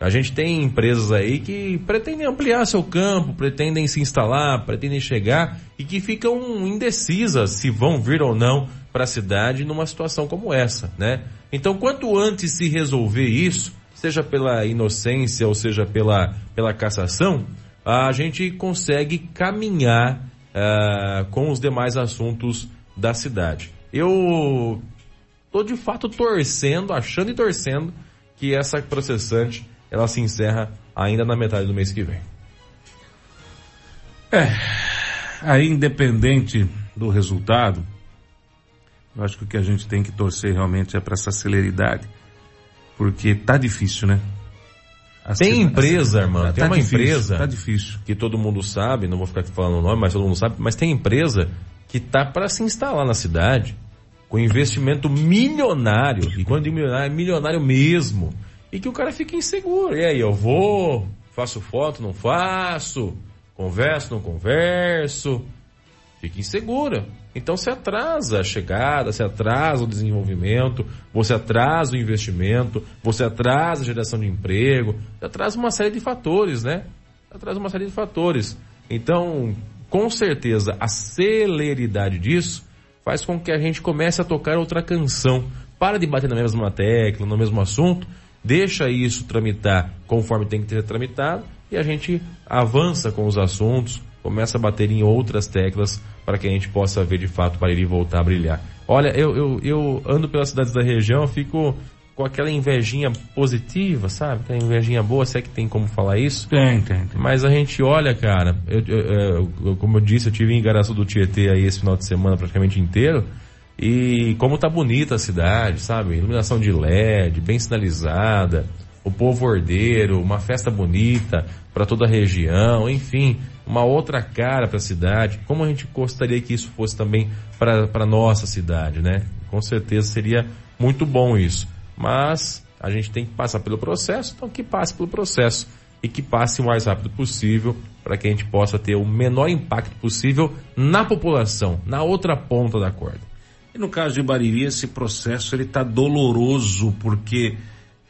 A gente tem empresas aí que pretendem ampliar seu campo, pretendem se instalar, pretendem chegar e que ficam indecisas se vão vir ou não para a cidade numa situação como essa, né? Então, quanto antes se resolver isso, seja pela inocência ou seja pela, pela cassação, a gente consegue caminhar uh, com os demais assuntos da cidade. Eu tô de fato torcendo, achando e torcendo que essa processante ela se encerra ainda na metade do mês que vem. É, aí independente do resultado, eu acho que o que a gente tem que torcer realmente é para essa celeridade, porque tá difícil, né? A tem empresa, irmão, tá, tem tá uma difícil, empresa tá difícil. que todo mundo sabe, não vou ficar aqui falando o nome, mas todo mundo sabe, mas tem empresa que tá para se instalar na cidade com investimento milionário, e quando digo milionário, é milionário mesmo e que o cara fica inseguro. E aí, eu vou, faço foto, não faço, converso, não converso, fica insegura. Então se atrasa a chegada, se atrasa o desenvolvimento, você atrasa o investimento, você atrasa a geração de emprego, atrasa uma série de fatores, né? Atrasa uma série de fatores. Então, com certeza, a celeridade disso faz com que a gente comece a tocar outra canção. Para de bater na mesma tecla, no mesmo assunto, deixa isso tramitar conforme tem que ser tramitado e a gente avança com os assuntos, começa a bater em outras teclas para que a gente possa ver de fato para ele voltar a brilhar. Olha, eu, eu, eu ando pelas cidades da região, fico com aquela invejinha positiva, sabe? Aquela invejinha boa, se é que tem como falar isso. Tem, tem. tem. Mas a gente olha, cara, eu, eu, eu, como eu disse, eu tive em Igaraçu do Tietê aí esse final de semana praticamente inteiro. E como tá bonita a cidade, sabe? Iluminação de LED, bem sinalizada, o povo ordeiro, uma festa bonita para toda a região, enfim, uma outra cara para a cidade. Como a gente gostaria que isso fosse também para nossa cidade, né? Com certeza seria muito bom isso. Mas a gente tem que passar pelo processo, então que passe pelo processo e que passe o mais rápido possível para que a gente possa ter o menor impacto possível na população, na outra ponta da corda. E no caso de Bariri, esse processo ele está doloroso porque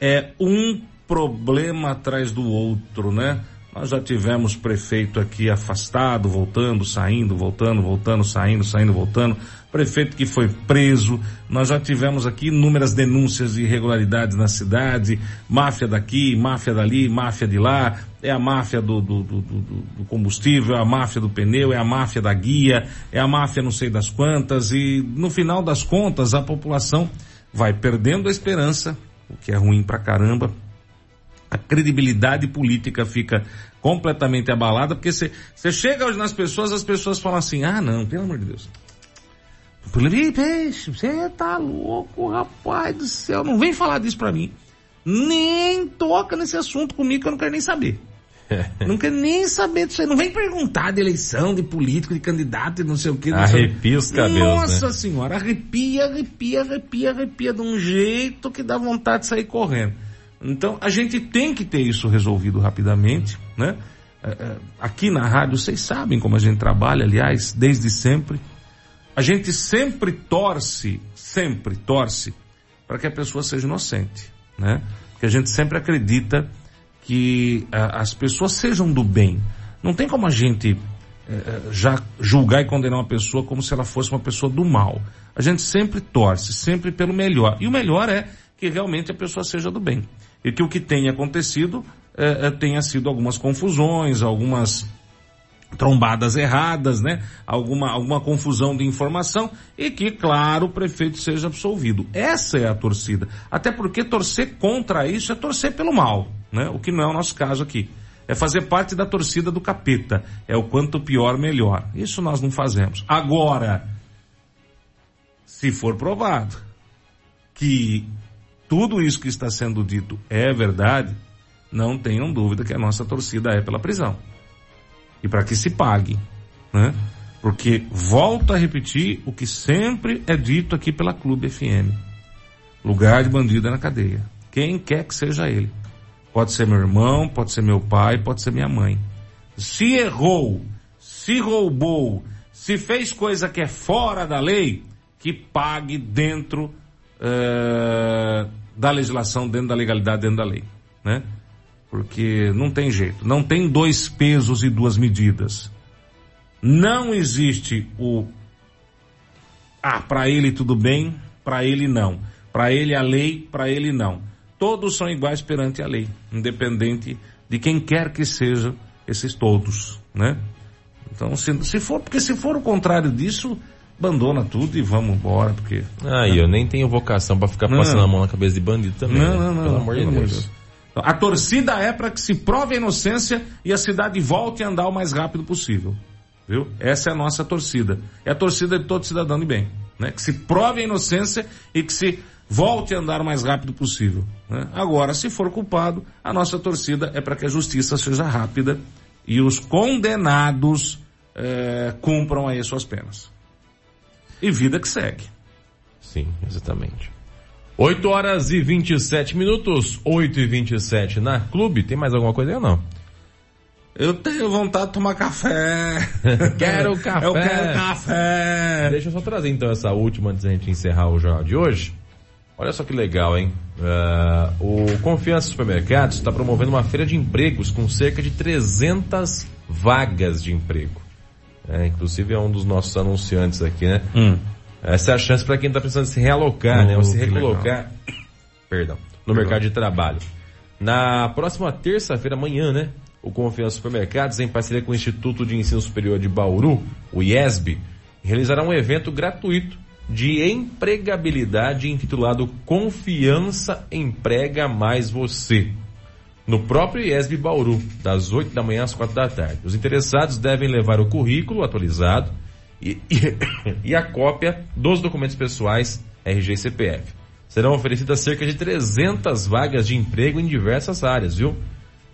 é um problema atrás do outro, né? Nós já tivemos prefeito aqui afastado, voltando, saindo, voltando, voltando, saindo, saindo, voltando. Prefeito que foi preso. Nós já tivemos aqui inúmeras denúncias de irregularidades na cidade. Máfia daqui, máfia dali, máfia de lá. É a máfia do, do, do, do combustível, é a máfia do pneu, é a máfia da guia, é a máfia não sei das quantas. E no final das contas, a população vai perdendo a esperança, o que é ruim pra caramba, a credibilidade política fica completamente abalada, porque você chega hoje nas pessoas, as pessoas falam assim, ah não, pelo amor de Deus. Peixe, você tá louco, rapaz do céu, não vem falar disso pra mim. Nem toca nesse assunto comigo que eu não quero nem saber. não quer nem saber disso aí. Não vem perguntar de eleição, de político, de candidato e não sei o que. Arrepia os cabelos, Nossa né? senhora, arrepia, arrepia, arrepia, arrepia de um jeito que dá vontade de sair correndo. Então, a gente tem que ter isso resolvido rapidamente, né? É, é, Aqui na rádio, vocês sabem como a gente trabalha, aliás, desde sempre. A gente sempre torce, sempre torce, para que a pessoa seja inocente, né? Porque a gente sempre acredita que ah, as pessoas sejam do bem. Não tem como a gente eh, eh, já julgar e condenar uma pessoa como se ela fosse uma pessoa do mal. A gente sempre torce, sempre pelo melhor. E o melhor é que realmente a pessoa seja do bem. E que o que tenha acontecido eh, eh, tenha sido algumas confusões, algumas trombadas erradas, né? Alguma, alguma confusão de informação e que, claro, o prefeito seja absolvido. Essa é a torcida. Até porque torcer contra isso é torcer pelo mal, né? O que não é o nosso caso aqui. É fazer parte da torcida do capeta. É o quanto pior, melhor. Isso nós não fazemos. Agora, se for provado que tudo isso que está sendo dito é verdade, não tenham dúvida que a nossa torcida é pela prisão e para que se pague, né? Porque volto a repetir o que sempre é dito aqui pela Clube FM. Lugar de bandido é na cadeia. Quem quer que seja ele. Pode ser meu irmão, pode ser meu pai, pode ser minha mãe. Se errou, se roubou, se fez coisa que é fora da lei, que pague dentro eh, da legislação, dentro da legalidade, dentro da lei, né? Porque não tem jeito. Não tem dois pesos e duas medidas. Não existe o ah, para ele tudo bem, para ele não. Para ele a lei, para ele não. Todos são iguais perante a lei, independente de quem quer que seja esses todos, né? Então, se, se for, porque se for o contrário disso, abandona tudo e vamos embora, porque... Ah, e eu nem tenho vocação pra ficar Não. passando a mão na cabeça de bandido também. Não, né? não, não. Pelo amor de pelo Deus. Então, A torcida é para que se prove a inocência e a cidade volte a andar o mais rápido possível. Viu? Essa é a nossa torcida. É a torcida de todo cidadão de bem. Né? Que se prove a inocência e que se volte a andar o mais rápido possível. né? Agora, se for culpado, a nossa torcida é para que a justiça seja rápida e os condenados eh, cumpram aí suas penas. E vida que segue. Sim, exatamente. 8 horas e 27 minutos, 8 e 27 na clube. Tem mais alguma coisa aí ou não? Eu tenho vontade de tomar café. Quero café. Eu quero café. Deixa eu só trazer então essa última antes da gente encerrar o jornal de hoje. Olha só que legal, hein? Ah, o Confiança Supermercados está promovendo uma feira de empregos com cerca de 300 vagas de emprego. É, inclusive é um dos nossos anunciantes aqui, né? Hum. Essa é a chance para quem está precisando se realocar, né? Ou se Oh, que recolocar, perdão, no mercado de trabalho. Na próxima terça-feira, amanhã, né? O Confiança Supermercados, em parceria com o Instituto de Ensino Superior de Bauru, o IESB, realizará um evento gratuito de empregabilidade intitulado Confiança Emprega Mais Você. No próprio IESB Bauru, das 8 da manhã às 4 da tarde. Os interessados devem levar o currículo atualizado e, e, e a cópia dos documentos pessoais RG e CPF. Serão oferecidas cerca de 300 vagas de emprego em diversas áreas, viu?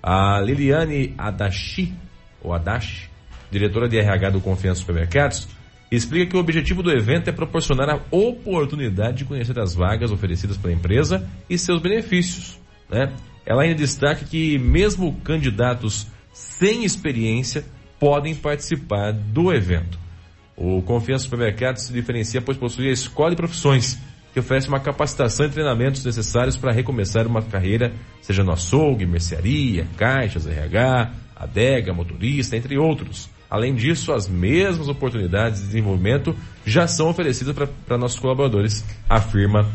A Liliane Adachi, ou Adachi, diretora de RH do Confiança Supermercados, explica que o objetivo do evento é proporcionar a oportunidade de conhecer as vagas oferecidas pela empresa e seus benefícios. Né? Ela ainda destaca que mesmo candidatos sem experiência podem participar do evento. O Confiança Supermercados se diferencia pois possui a Escola de Profissões, que oferece uma capacitação e treinamentos necessários para recomeçar uma carreira, seja no açougue, mercearia, caixas, RH, adega, motorista, entre outros. Além disso, as mesmas oportunidades de desenvolvimento já são oferecidas para nossos colaboradores, afirma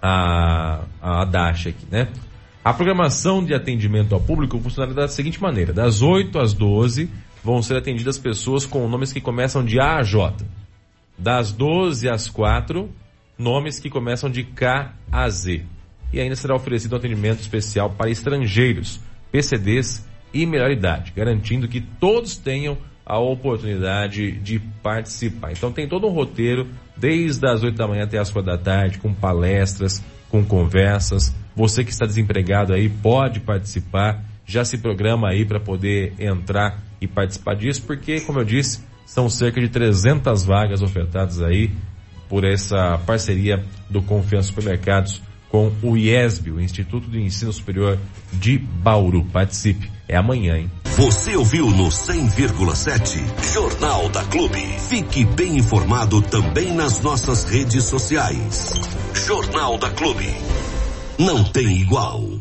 a, a aqui, né? A programação de atendimento ao público funcionará da seguinte maneira: das 8 às 12 vão ser atendidas pessoas com nomes que começam de A a J. Das 12 às 4, nomes que começam de K a Z. E ainda será oferecido um atendimento especial para estrangeiros, PCDs e melhor idade, garantindo que todos tenham a oportunidade de participar. Então tem todo um roteiro, desde as 8 da manhã até as 4 da tarde, com palestras, com conversas. Você que está desempregado aí pode participar. já se programa aí para poder entrar e participar disso, porque, como eu disse, são cerca de 300 vagas ofertadas aí por essa parceria do Confiança Supermercados com o IESB, o Instituto de Ensino Superior de Bauru. Participe. É amanhã, hein? Você ouviu no 100,7 Jornal da Clube. Fique bem informado também nas nossas redes sociais. Jornal da Clube. Não tem igual.